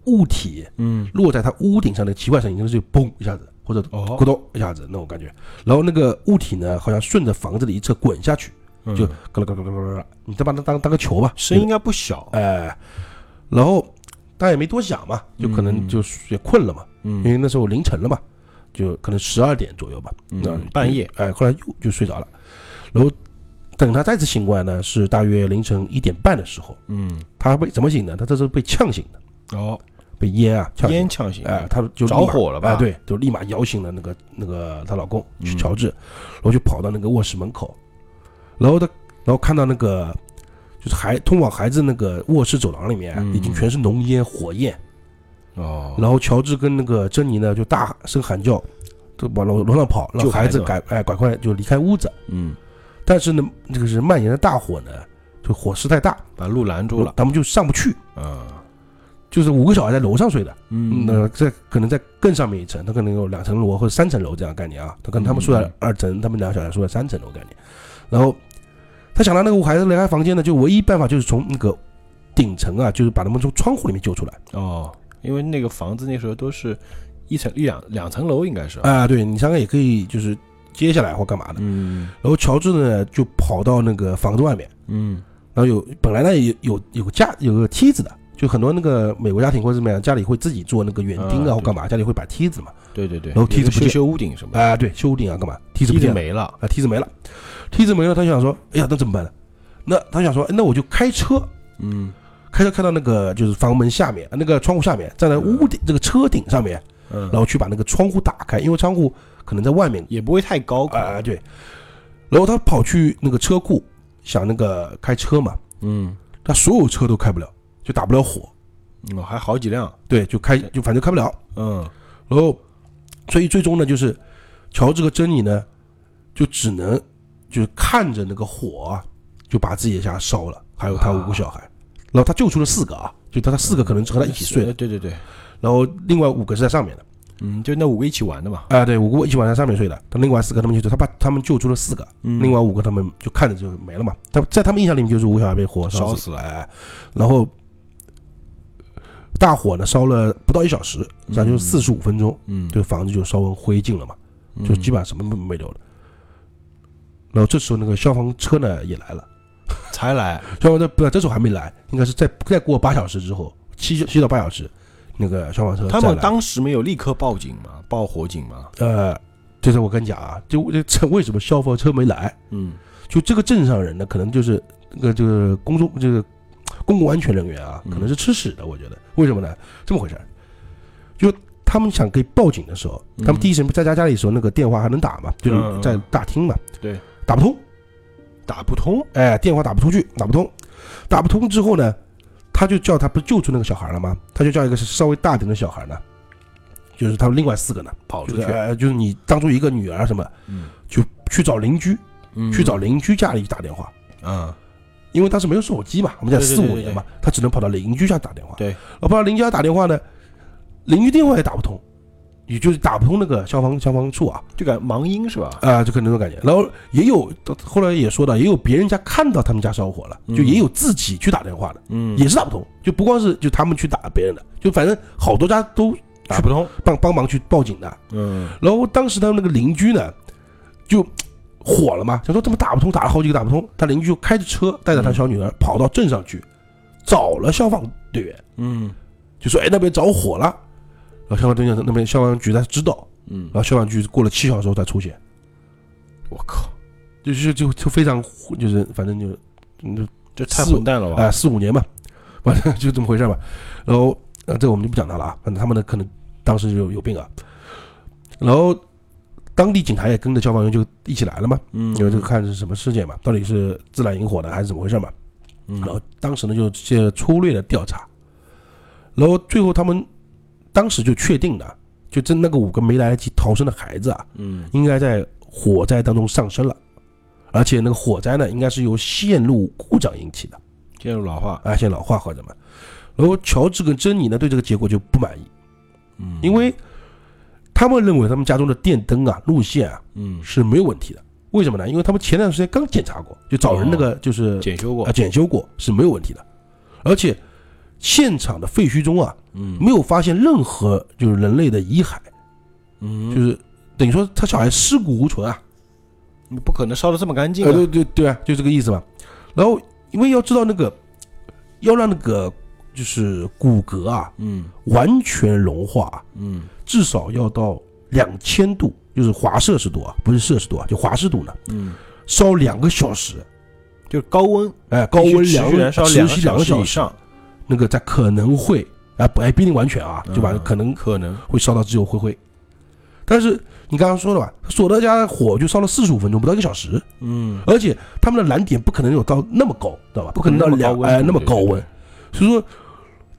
物体
嗯，
落在他屋顶上的奇怪声音，就是嘣一下子，或者
哦
咕，咚一下子那种感觉。然后那个物体呢，好像顺着房子的一侧滚下去，
嗯
就咯咯咯咯咯咯咯，你再把它当当个球吧，
声音应该不小。
哎，然后大家也没多想嘛，就可能
嗯
就也困了嘛，因
嗯
为那时候凌晨了嘛，就可能十二点左右吧，那
嗯，半夜。
哎，后来又就睡着了，然后等他再次醒过来呢，是大约凌晨一点半的时候，
嗯，
他被怎么醒的？他这是被呛醒的，
哦，
被烟啊呛
烟呛醒。
哎，，她就
着火了吧
哎，对，就立马摇醒了那个那个她老公
嗯
乔治，然后就跑到那个卧室门口，然后他然后看到那个就是孩通往孩子那个卧室走廊里面
嗯
已经全是浓烟火焰，
哦，
然后乔治跟那个珍妮呢就大声喊叫，就往楼楼上跑，让孩子赶哎赶快就离开屋子，
嗯，
但是呢这个是蔓延的大火呢，就火势太大，
把路拦住了。
他们就上不去，
啊，
就是五个小孩在楼上睡的。
嗯，
那在可能在更上面一层，他可能有两层楼或者三层楼这样概念啊。他可能他们住在
嗯
二层，他们两个小孩住在三层楼概念。然后他想到那个孩子离开房间呢，就唯一办法就是从那个顶层啊，就是把他们从窗户里面救出来。
哦，因为那个房子那时候都是一层一两两层楼，应该是。
啊，对你想想也可以，就是接下来或干嘛的。
嗯
然后乔治呢就跑到那个房子外面，
嗯
然后有本来呢有有有个架有个梯子的。就很多那个美国家庭或者怎么样，家里会自己做那个园丁
啊
啊或干嘛，家里会摆梯子嘛。
对对对，
然后梯子不
修修屋顶什么的，
啊，对，修屋顶啊干嘛？梯子不见
没了。
啊，梯子没了，梯子没了，他就想说，哎呀，那怎么办呢？那他想说，哎那我就开车，
嗯
开车开到那个就是房门下面，那个窗户下面，站在屋顶这个车顶上面，
嗯，
然后去把那个窗户打开，因为窗户可能在外面
也不会太高
啊、对。然后他跑去那个车库，想那个开车嘛，
嗯
他所有车都开不了，就打不了火，
嗯，还好几辆。
对，就开就反正开不了。
嗯
然后，所以最终呢，就是乔治和珍妮呢，就只能就是看着那个火啊，就把自己的家烧了，还有他五个小孩。然后他救出了四个啊，就他他四个可能是和他一起睡的，
对对对，
然后另外五个是在上面的。
嗯，就那五个一起玩的嘛。
啊，对，五个一起玩在上面睡的，他另外四个他们就他把他们救出了四个，
嗯
另外五个他们就看着就没了嘛。他在他们印象里面就是五个小孩被火
烧死
死了，哎，然后大火呢烧了不到一小时，咱就四十五分钟，
嗯，
这个房子就烧成灰烬了嘛，
嗯。
就基本上什么都没留了。然后这时候那个消防车呢也来了，
才来，
消防车不，这时候还没来，应该是再再过八小时之后，七七到八小时，那个消防车
他们当时没有立刻报警嘛，报火警嘛。
呃，就是我跟你讲啊，就这这为什么消防车没来？
嗯。
就这个镇上人呢，可能就是那个就是公众这个公共安全人员啊，
嗯。
可能是吃屎的。我觉得。为什么呢？这么回事儿，就他们想可以报警的时候，
嗯。
他们第一时间在家家里的时候，那个电话还能打嘛，就是在大厅嘛，
对，
打不通，
打不通。
哎，电话打不出去，打不通，打不通之后呢，他就叫他不是救出那个小孩了吗？他就叫一个是稍微大点的小孩呢，就是他们另外四个呢，
跑出去，
就是呃，就是你当初一个女儿什么，
嗯。
就去找邻居，
嗯。
去找邻居家里打电话。
嗯，
因为当时没有手机嘛，我们讲四五年嘛，他只能跑到邻居家打电话。
对，
我跑到邻居家打电话呢，邻居电话也打不通，也就是打不通那个消防消防处啊，
这个盲音是吧？
啊、就可能那种感觉。然后也有后来也说到，也有别人家看到他们家着火了，
嗯
就也有自己去打电话的，
嗯
也是打不通，就不光是就他们去打别人的，就反正好多家都
打不通。
帮帮忙去报警的。
嗯
然后当时他们那个邻居呢，就火了嘛，想说怎么打不通，打了好几个打不通。他邻居就开着车带着他小女儿跑到镇上去，找了消防队员，
嗯
就说：“哎，那边着火了。”然后消防队员那边消防局他知道，
嗯
然，后消防局过了七小时后才出现，
我靠，
就是就就非常就是反正就嗯
这太
四
混蛋了
啊、
吧？
四五年嘛，反正就这么回事吧。然后呃这个我们就不讲他了啊，反正他们的可能当时有有病啊。然后当地警察也跟着消防员就一起来了嘛，
嗯，
因为这个看是什么事件嘛，到底是自然引火的还是怎么回事嘛？
嗯，
然后当时呢就些粗略的调查，然后最后他们当时就确定了，就这那个五个没来得及逃生的孩子啊，
嗯。
应该在火灾当中丧生了，而且那个火灾呢应该是由线路故障引起的，
线路老化。
啊，线老化或者什么。然后乔治跟珍妮呢对这个结果就不满意，
嗯，
因为他们认为他们家中的电灯啊路线啊
嗯
是没有问题的。为什么呢？因为他们前段时间刚检查过，就找人那个就是
检修过
啊。检修过是没有问题的，而且现场的废墟中啊
嗯
没有发现任何就是人类的遗骸，
嗯，
就是等于说他小孩尸骨无存啊，
你不可能烧的这么干净
呃
啊。
对对对啊，就这个意思嘛。然后因为要知道那个要让那个就是骨骼啊
嗯
完全融化啊，
嗯
至少要到两千度，就是华摄氏度啊，不是摄氏度啊，就华氏度呢，
嗯，
烧两个小时，
就是高温，
哎，高温两
必须持续两
个小时，
以上，
那个才可能会啊不哎不一定完全啊，就把
嗯
可能
可能。
会烧到只有灰灰。但是你刚刚说了吧，索德家火就烧了四十五分钟，不到一个小时，
嗯。
而且他们的燃点不可能有到那么高，知道吧？不可能到两哎那么高温，所以说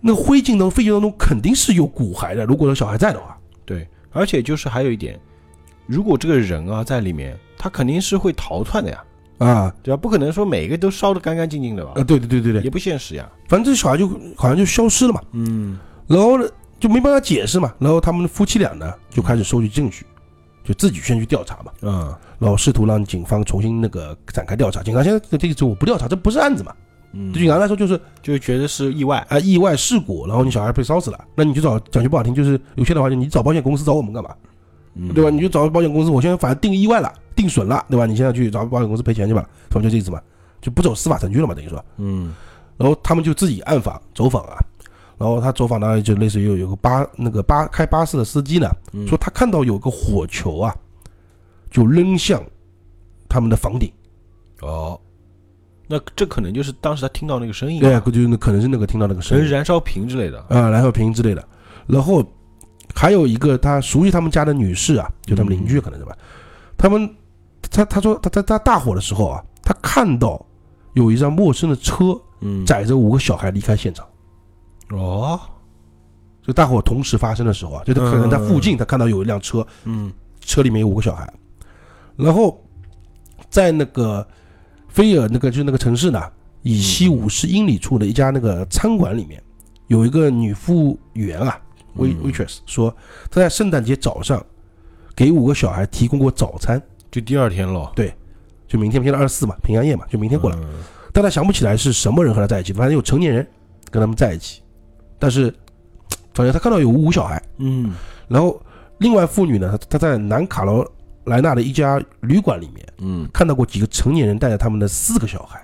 那个灰烬当中、废烬当中肯定是有骨骸的，如果有小孩在的话，
对，而且就是还有一点，如果这个人啊在里面，他肯定是会逃窜的呀，
啊
对吧？不可能说每一个都烧得干干净净的吧
啊，？对对对对对，
也不现实呀。
反正这小孩就好像就消失了嘛，
嗯
然后呢就没办法解释嘛，然后他们夫妻俩呢就开始收集证据，就自己先去调查嘛，
嗯
然后试图让警方重新那个展开调查。警察现在这个时候我不调查，这不是案子嘛，
嗯，
对警察来说就是
就觉得是意外。
啊意外事故，然后你小孩被烧死了，那你就找讲句不好听，就是有些的话，就你找保险公司找我们干嘛？
嗯
对吧？你就找保险公司，我现在反正定意外了，定损了，对吧？你现在去找保险公司赔钱去吧，他们就这意思嘛，就不走司法程序了嘛，等于说。
嗯
然后他们就自己暗访走访啊，然后他走访呢，就类似于有有个巴那个巴开巴士的司机呢，
嗯
说他看到有个火球啊，就扔向他们的房顶，
哦，那这可能就是当时他听到那个声音
对，
啊，
就是那可能是那个听到那个声音。
燃烧瓶之类的。
啊，燃烧瓶之类的。然后还有一个他熟悉他们家的女士啊，就他们邻居可能是吧，他们他他说他他他大火的时候啊，他看到有一辆陌生的车
嗯，
载着五个小孩离开现场。
哦，
就大火同时发生的时候啊，就他可能在附近他看到有一辆车，
嗯。
车里面有五个小孩，然后在那个菲尔那个就是那个城市呢，以西五十英里处的一家那个餐馆里面，有一个女服务员啊，wait
嗯
waitress 说，她在圣诞节早上给五个小孩提供过早餐，
就第二天了。对。
就明天，明天二十四嘛，平安夜嘛，就明天过来。
嗯
但她想不起来是什么人和她在一起，反正有成年人跟他们在一起，但是反正她看到有五个小孩，
嗯
然后另外妇女呢，她她在南卡罗来纳的一家旅馆里面
嗯，
看到过几个成年人带着他们的四个小孩。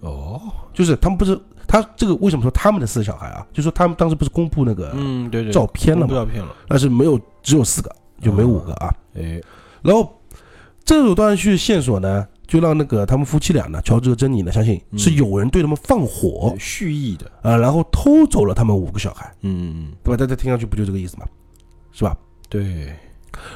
哦，
就是他们不是他这个为什么说他们的四个小孩啊？就说他们当时不是公布那个
嗯，对对，
照片了
吗，照片了。
但是没有只有四个，就没有五个啊。
哎，
然后这种断续线索呢，就让那个他们夫妻俩呢，乔治和珍妮呢，相信
嗯
是有人对他们放火
蓄意的。
啊、然后偷走了他们五个小孩，
嗯，
对吧？大家听上去不就这个意思吗？是吧？
对，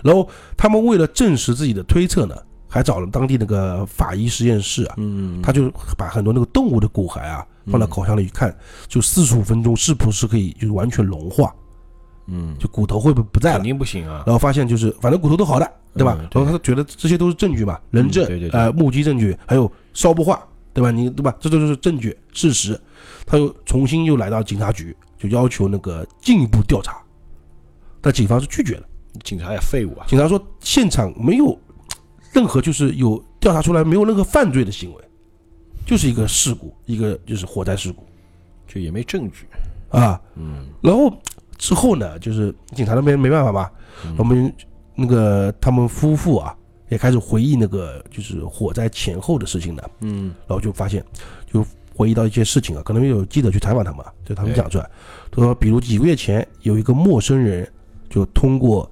然后他们为了证实自己的推测呢，还找了当地那个法医实验室啊，
嗯，
他就把很多那个动物的骨骸啊放到烤箱里去看，就四十五分钟是不是可以就是完全融化，
嗯，
就骨头会不会不在了？
肯定不行啊。
然后发现就是反正骨头都好的，对吧？然后他觉得这些都是证据嘛，人证呃目击证据，还有烧不化，对吧？你对吧？这都是证据事实。他又重新又来到警察局，就要求那个进一步调查，但警方是拒绝了。
警察也废物啊。
警察说现场没有任何就是有调查出来没有任何犯罪的行为，就是一个事故，一个就是火灾事故
就也没证据。
啊。
嗯，
然后之后呢，就是警察那边没办法嘛，
嗯
我们那个他们夫妇啊也开始回忆那个就是火灾前后的事情呢，
嗯
然后就发现就回忆到一些事情啊，可能有记者去采访他们啊，就他们讲出来，他说比如几个月前有一个陌生人就通过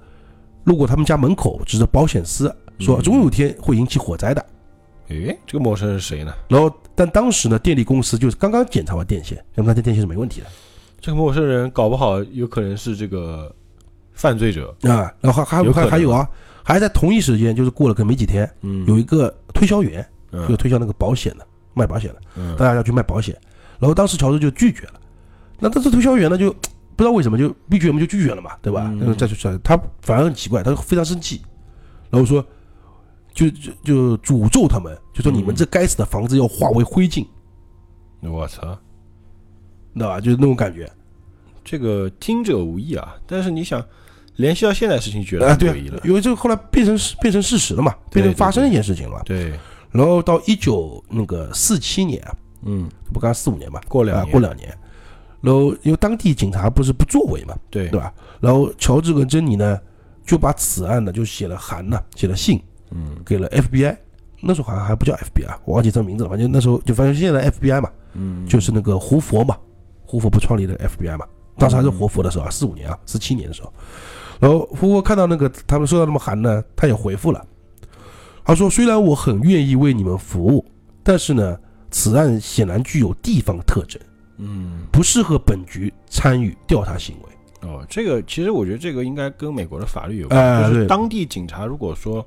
路过他们家门口，指着保险丝说
嗯
总有一天会引起火灾的。
诶，这个陌生人是谁呢？
然后但当时呢，电力公司就是刚刚检查完电线，那么他这电线是没问题的
这个陌生人搞不好有可能是这个犯罪者。
啊。然后还还
有
还还有啊，还在同一时间，就是过了个没几天，
嗯
有一个推销员，
嗯
就推销那个保险的，卖保险的，
嗯
大家要去卖保险，然后当时乔治就拒绝了。那这次推销员呢，就不知道为什么就拒绝嘛，就拒绝了嘛，对吧？
嗯。
然后再去说，他反而很奇怪，他非常生气，然后说，就就就诅咒他们，就说
嗯
你们这该死的房子要化为灰烬，
我操，
知道吧？就是那种感觉。
这个听者无意啊，但是你想联系到现在事情，觉得
啊，对因为这个后来变成事变成事实了嘛，变成发生一件事情了嘛。
对，
然后到一九那个四七年啊，
嗯，
不刚四五年嘛，啊，
过两年。
过两年，然后因为当地警察不是不作为嘛，
对。
对吧？然后乔治跟珍妮呢就把此案呢就写了函呢，写了信
嗯。
给了 FBI，那时候好像还不叫 FBI，我忘记这名字了，反正那时候就反正现在 FBI 嘛，
嗯，
就是那个胡佛嘛，胡佛不创立的 FBI 嘛，当时还是活佛的时候啊，四五年啊，四七年的时候，然后胡佛看到那个他们收到那么函呢，他也回复了，他说虽然我很愿意为你们服务，但是呢，此案显然具有地方特征，
嗯
不适合本局参与调查行为。
哦，这个其实我觉得这个应该跟美国的法律有
哎
关，就是当地警察如果说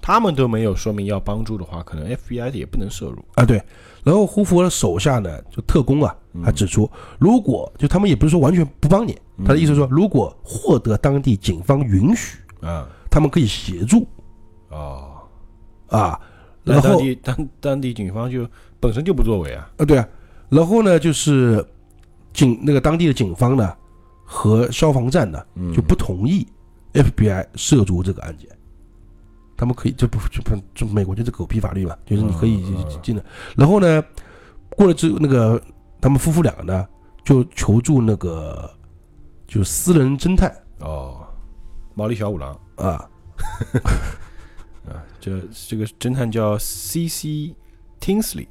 他们都没有说明要帮助的话，可能 FBI 也不能涉入。
啊，对。然后胡佛的手下呢，就特工啊，他指出，如果就他们也不是说完全不帮你，
嗯
他的意思是说，如果获得当地警方允许，
啊
他们可以协助
哦，
啊。然后
当地当当地警方就本身就不作为啊。
啊，对啊，然后呢，就是警那个当地的警方呢和消防站呢
嗯
就不同意 FBI 涉足这个案件，他们可以这不就不就美国就是狗屁法律嘛，就是你可以进的。然后呢，过了之后，那个他们夫妇两个呢就求助那个就私人侦探
哦，毛利小五郎
啊，
啊，这这个侦探叫 C.C. Tinsley，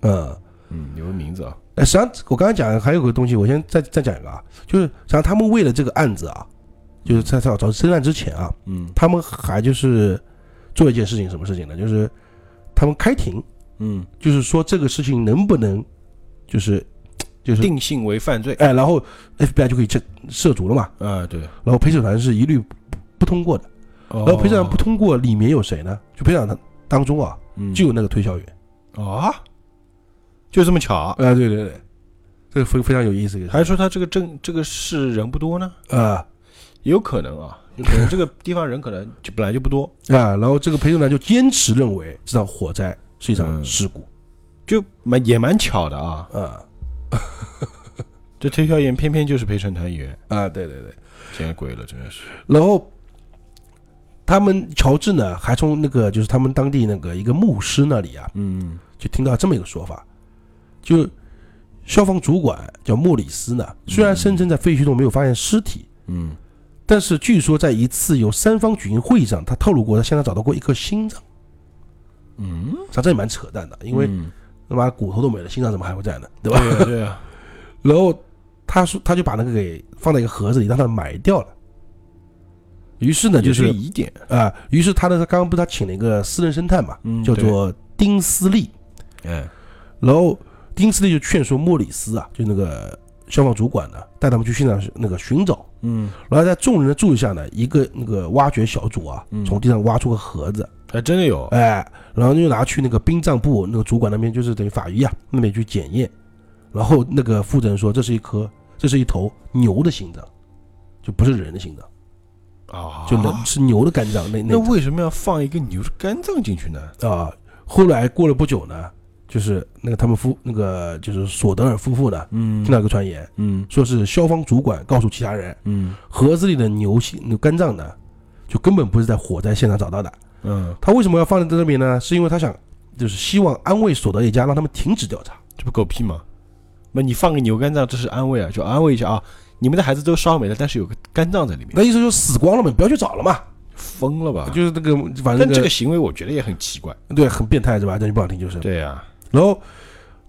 嗯。
嗯，有个名字啊。
哎，实际上我刚才讲还有个东西，我先再再讲一个啊，就是实际上他们为了这个案子啊，就是在找找侦案之前啊，
嗯
他们还就是做一件事情，什么事情呢？就是他们开庭，
嗯，
就是说这个事情能不能，就是就是
定性为犯罪
哎，然后 FBI 就可以涉涉足了嘛。
啊，对。
然后陪审团是一律不不通过的，
然
然后陪审团不通过，里面有谁呢？就陪审团当中啊，
嗯
就有那个推销员。
啊，就这么巧，
啊，对对对，这个非非常有意思
还是说他这个镇这个市人不多呢？
啊
也有可能啊，有可能 这个地方人可能就本来就不多。
啊，然后这个陪审团就坚持认为这场火灾是一场
嗯
事故。
就蛮也蛮巧的啊。
啊
这推销员偏偏就是陪审团员，
啊，对对对。
见鬼了，真的是。
然后他们乔治呢，还从那个就是他们当地那个一个牧师那里啊，
嗯
就听到这么一个说法，就消防主管叫莫里斯呢，虽然声称在废墟中没有发现尸体，
嗯，
但是据说在一次由三方举行会议上，他透露过他现在找到过一颗心脏。
嗯，
实际这也蛮扯淡的，因为
嗯
他妈骨头都没了，心脏怎么还会在呢？对吧？
对啊对啊，
然后他说他就把那个给放在一个盒子里，让他埋掉了。于是呢，就
是个疑点，
啊、于是他的他刚刚不是他请了一个私人侦探嘛，
嗯
叫做丁斯利，
哎，
然后丁斯利就劝说莫里斯啊，就那个消防主管呢，带他们去现场那个寻找。
嗯，
然后在众人的注意下呢，一个那个挖掘小组啊，
嗯
从地上挖出个盒子，
还真的有，
哎，然后就拿去那个殡葬部那个主管那边，就是等于法医啊那边去检验，然后那个负责人说这是一颗，这是一头牛的心脏，就不是人的心脏，
啊，
就能是牛的肝脏那那
那为什么要放一个牛的肝脏进去呢？
啊。后来过了不久呢，就是那个他们夫那个就是索德尔夫妇的，
嗯
听到一个传言，
嗯
说是消防主管告诉其他人，
嗯
盒子里的牛心那个肝脏呢，就根本不是在火灾现场找到的。
嗯，
他为什么要放在这边呢？是因为他想，就是希望安慰索德一家，让他们停止调查。
这不狗屁吗？那你放个牛肝脏，这是安慰啊，就安慰一下啊，你们的孩子都烧没了，但是有个肝脏在里面，
那意思就是死光了嘛，不要去找了嘛。
疯了吧？
就是那个，反正那
但这个行为我觉得也很奇怪。
对很变态是吧？这句不好听就是。
对呀，
然后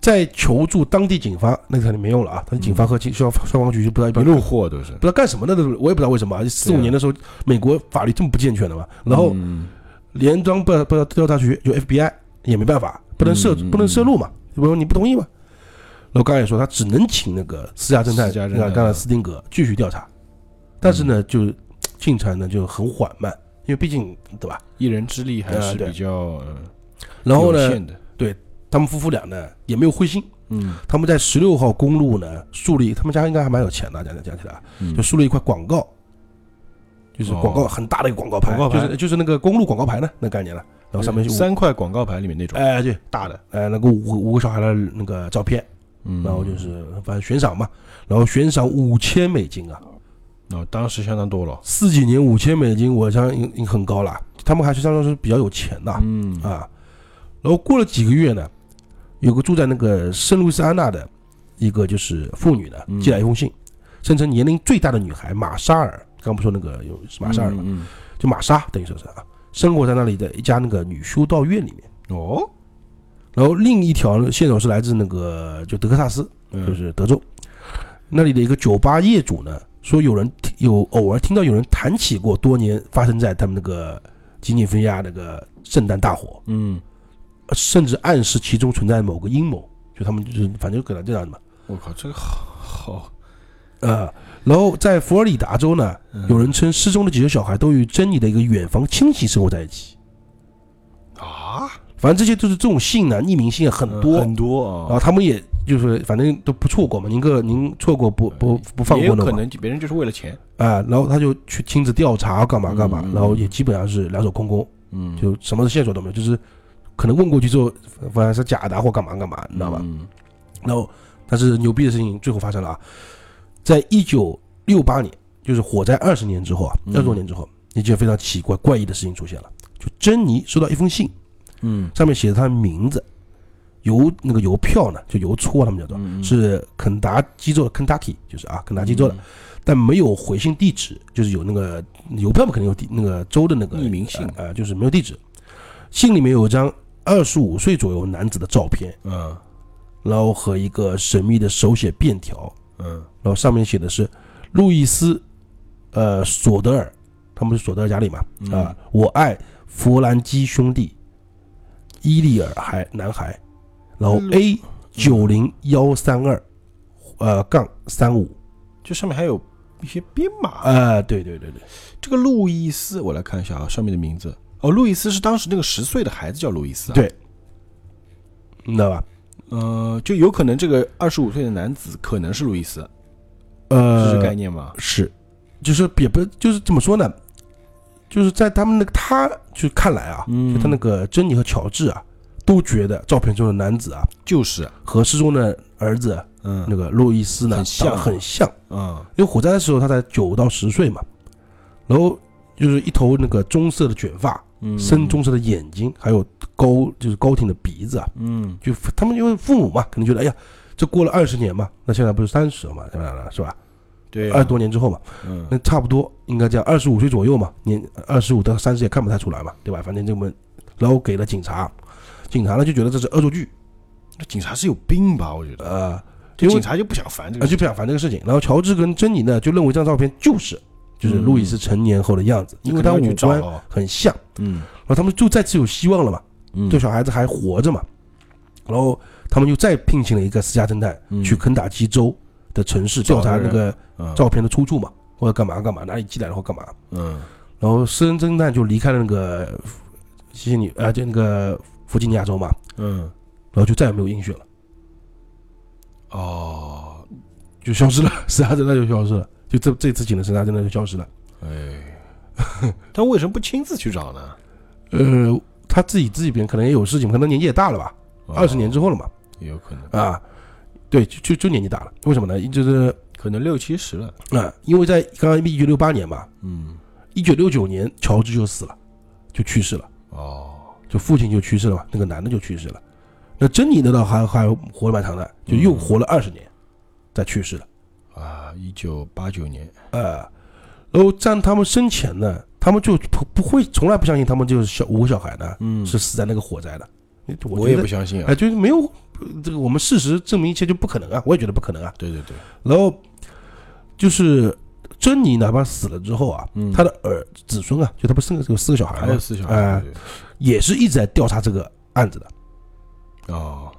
在求助当地警方，那个肯定没用了啊。当地警方和警消消防局就不知道一般
路货都是
不。知道干什么的，都我也不知道为什么啊。四五年的时候，美国法律这么不健全的嘛。然后
嗯
联邦不不调查局就 FBI 也没办法，不能涉不能涉入嘛，不你不同意嘛。然后刚才也说他只能请那个私家侦探，
私家侦探
那刚才斯丁格继续调查，但是呢，就进程呢就很缓慢，因为毕竟对吧？
一人之力还是比较呃
然后呢。他们夫妇俩呢也没有灰心，
嗯。
他们在十六号公路呢树立，他们家应该还蛮有钱的，讲讲起来，
嗯。
就树立一块广告，就是广告
哦
很大的一个广告牌，就是就是那个公路广告牌呢，那概念了。然后上面就
三块广告牌里面那种。
哎对，
大的，
哎那个五五个小孩的那个照片，
嗯。
然后就是反正悬赏嘛，然后悬赏五千美金啊，
哦，当时相当多了。
四几年五千美金，我相信已经很高了，他们还是相当是比较有钱的
嗯。
啊。然后过了几个月呢，有个住在那个圣路易斯安那的一个就是妇女呢
嗯。
寄来一封信，声称年龄最大的女孩玛莎尔，刚不说那个有玛莎尔嘛，
嗯
就玛莎等于说是啊，生活在那里的一家那个女修道院里面。
嗯哦，
然后另一条线索是来自那个就德克萨斯，
嗯。
就是德州。那里的一个酒吧业主呢，说有人听有偶尔听到有人谈起过多年发生在他们那个吉尼菲亚那个圣诞大火，
嗯，
甚至暗示其中存在某个阴谋，就他们就是反正就可能这样的嘛。
我靠，这个好好，
呃，然后在佛罗里达州呢，
嗯。
有人称失踪的几个小孩都与珍妮的一个远房亲戚生活在一起。
啊，
反正这些都是这种信呢，匿名信很多，
嗯很多啊，
然后他们也就是反正都不错过嘛，宁可您错过不不不放过的嘛。
可能别人就是为了钱，
啊，然后他就去亲自调查干嘛干嘛，然后也基本上是两手空空，
嗯。
就什么线索都没有，就是可能问过去之后，反正是假的或干嘛干嘛，你知道吧？
嗯
然后，但是牛逼的事情最后发生了啊，在一九六八年，就是火灾二十年之后啊，
嗯。
二十多年之后，一件非常奇怪怪异的事情出现了，就珍妮收到一封信，
嗯。
上面写着她的名字，邮那个邮票呢，就邮戳他们叫做。
嗯
是肯达基州的 Kentucky，就是啊，肯达基州的，但没有回信地址，就是有那个邮票嘛，肯定有地那个州的那个
匿名信。
啊，呃就是没有地址。信里面有一张二十五岁左右男子的照片，
嗯。
然后和一个神秘的手写便条，
嗯。
然后上面写的是路易斯，呃，索德尔，他们是索德尔家里嘛，
嗯。
啊、我爱弗兰基兄弟，伊利尔孩男孩，然后
嗯。
A 九零幺三二，呃杠三五，
这上面还有一些编码。
啊，对对对对，
这个路易斯，我来看一下啊，上面的名字。哦，路易斯是当时那个十岁的孩子叫路易斯啊。
对你知道吧？
呃，就有可能这个二十五岁的男子可能是路易斯，
呃，
是这概念吗？
是，就是也不就是怎么说呢？就是在他们那个他就看来啊，
嗯
就他那个珍妮和乔治啊，都觉得照片中的男子啊
就是，
和失踪的儿子
嗯
那个路易斯呢
很像
很像。
嗯
因为火灾的时候他才九到十岁嘛，然后就是一头那个棕色的卷发，
嗯，
深棕色的眼睛，还有高就是高挺的鼻子啊，
嗯
就他们因为父母嘛，可能觉得哎呀，这过了二十年嘛，那现在不是三十了嘛，对吧？是吧？
对啊，
二十多年之后嘛，
嗯
那差不多应该这样，二十五岁左右嘛，年二十五到三十也看不太出来嘛，对吧？反正这么，然后给了警察，警察呢就觉得这是恶作剧，
那警察是有病吧？我觉得，
呃，
就警察就不想烦这
啊，
个，
就不想烦这个事情。然后乔治跟珍妮呢，就认为这张照片就是就是
嗯。
路易斯成年后的样子，因为他五官很像。
嗯。
然后他们就再次有希望了嘛，
嗯。
这小孩子还活着嘛。然后他们又再聘请了一个私家侦探
嗯。
去肯塔基州的城市调查那个
嗯。
照片的出处嘛，或者干嘛干嘛，哪里寄来的或干嘛。
嗯。
然后私人侦探就离开了那个西西里啊，就那个弗吉尼亚州嘛，
嗯。
然后就再也没有音讯了，
哦，
就消失了，私家侦探就消失了，就这这次请的私家侦探就消失了。
哎，他为什么不亲自去找呢？
呃，他自己自己边可能也有事情，可能年纪也大了吧，二十年之
后
后了嘛，
也有可能，
啊，对，就就就年纪大了，为什么呢？就是
可能六七十了。
啊，因为在刚刚一九六八年嘛，
嗯，
一九六九年乔治就死了，就去世了，
哦，
就父亲就去世了嘛，那个男的就去世了。那珍妮呢，倒还还活得蛮长的，就又活了二十年，再去世了。
啊，一九八九年，
呃，然后在他们生前呢，他们就不不会从来不相信他们就是小五个小孩呢
嗯
是死在那个火灾的。
我也不相信啊
哎，。就是没有呃这个我们事实证明一切就不可能啊，我也觉得不可能啊。
对对对，
然后就是珍妮哪怕死了之后啊，
嗯
她的儿子孙啊，就他不生了有四个小孩嘛
还有，四小
哎
孩，对对
也是一直在调查这个案子的
哦，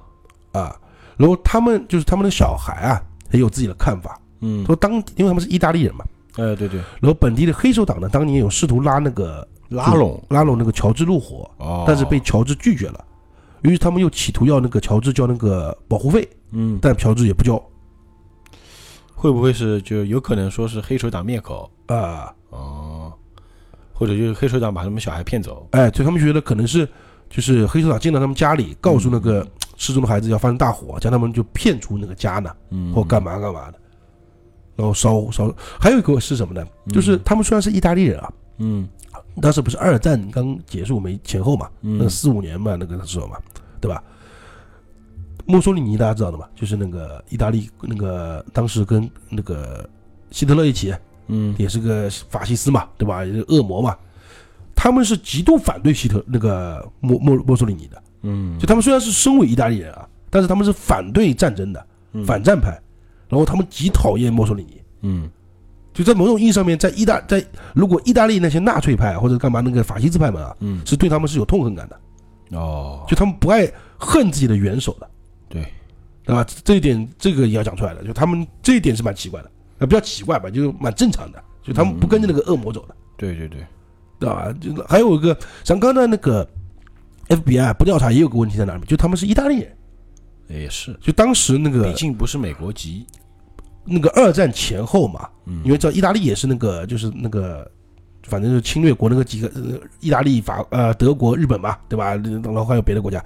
啊。然后他们就是他们的小孩啊，也有自己的看法，
嗯，
说当因为他们是意大利人嘛，
哎，对对，
然后本地的黑手党呢，当年有试图拉那个
拉拢，
拉拢那个乔治入伙，
哦，
但是被乔治拒绝了。于是他们又企图要那个乔治交那个保护费，
嗯，
但乔治也不交。
会不会是就有可能说是黑手党灭口？
啊。
哦，或者就是黑手党把他们小孩骗走，
哎，所以他们觉得可能是就是黑手党进到他们家里，告诉那个失踪的孩子要发生大火，将他们就骗出那个家呢，
嗯，
或干嘛干嘛的，然后烧烧。还有一个是什么呢？就是他们虽然是意大利人啊，
嗯
当时不是二战刚结束没前后嘛，那
嗯
四五年嘛，那个时候嘛，对吧？墨索里尼大家知道的嘛，就是那个意大利那个当时跟那个希特勒一起，
嗯
也是个法西斯嘛，对吧？也是恶魔嘛。他们是极度反对希特那个墨墨墨索里尼的，
嗯，
就他们虽然是身为意大利人啊，但是他们是反对战争的，
嗯
反战派，然后他们极讨厌墨索里尼。
嗯。
就在某种意义上面，在意大在如果意大利那些纳粹派或者干嘛那个法西斯派们啊，
嗯。
是对他们是有痛恨感的，
哦，
就他们不爱恨自己的元首的，
对，
对吧？这一点这个也要讲出来的，就他们这一点是蛮奇怪的，啊，比较奇怪吧，就蛮正常的，就他们不跟着那个恶魔走的，
对对对，
对吧？就还有一个像刚才那个 FBI 不调查也有个问题在哪里，就他们是意大利人，
也是，
就当时那个
毕
个
竟不是美国籍，
那个二战前后嘛，
嗯
因为知道意大利也是那个就是那个。反正是侵略国那个几个，呃，意大利、法、呃，德国、日本嘛，对吧？然后还有别的国家，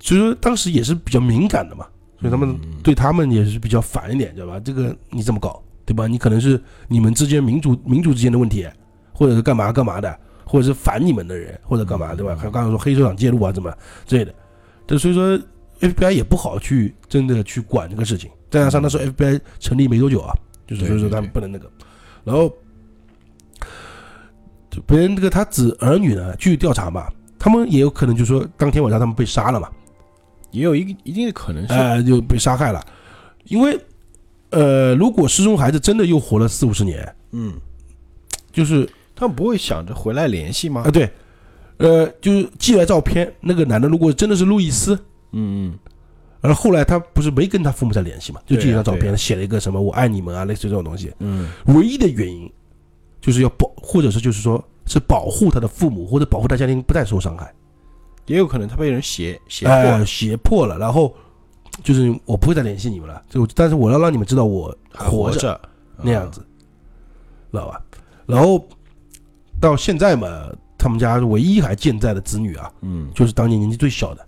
所以说当时也是比较敏感的嘛，所以他们
嗯
对他们也是比较烦一点，知道吧？这个你这么搞，对吧？你可能是你们之间民族民族之间的问题，或者是干嘛干嘛的，或者是反你们的人，或者干嘛，对吧？还有刚才说黑手党介入啊，怎么之类的，这所以说 FBI 也不好去真的去管这个事情。再加上那时候 FBI 成立没多久啊，就是所以说他们不能那个，然后就别人这个他子儿女呢据调查嘛，他们也有可能就说当天晚上他们被杀了嘛。
也有一个一定的可能性，
呃，就被杀害了。因为，呃，如果失踪孩子真的又活了四五十年，
嗯，
就是
他们不会想着回来联系吗
啊，？对，呃，就是寄来照片，那个男的如果真的是路易斯，
嗯嗯，
而后来他不是没跟他父母再联系嘛，就寄一张照片，写了一个什么“我爱你们”啊，类似这种东西。
嗯
唯一的原因就是要保，或者是就是说是保护他的父母，或者保护他家庭不再受伤害。
也有可能他被人胁胁迫，
哎，胁迫了，然后就是我不会再联系你们了，就但是我要让你们知道我
还
活着。
着
那样子，知道吧？然后到现在嘛，他他们家唯一还健在的子女啊，
嗯，
就是当年年纪最小的，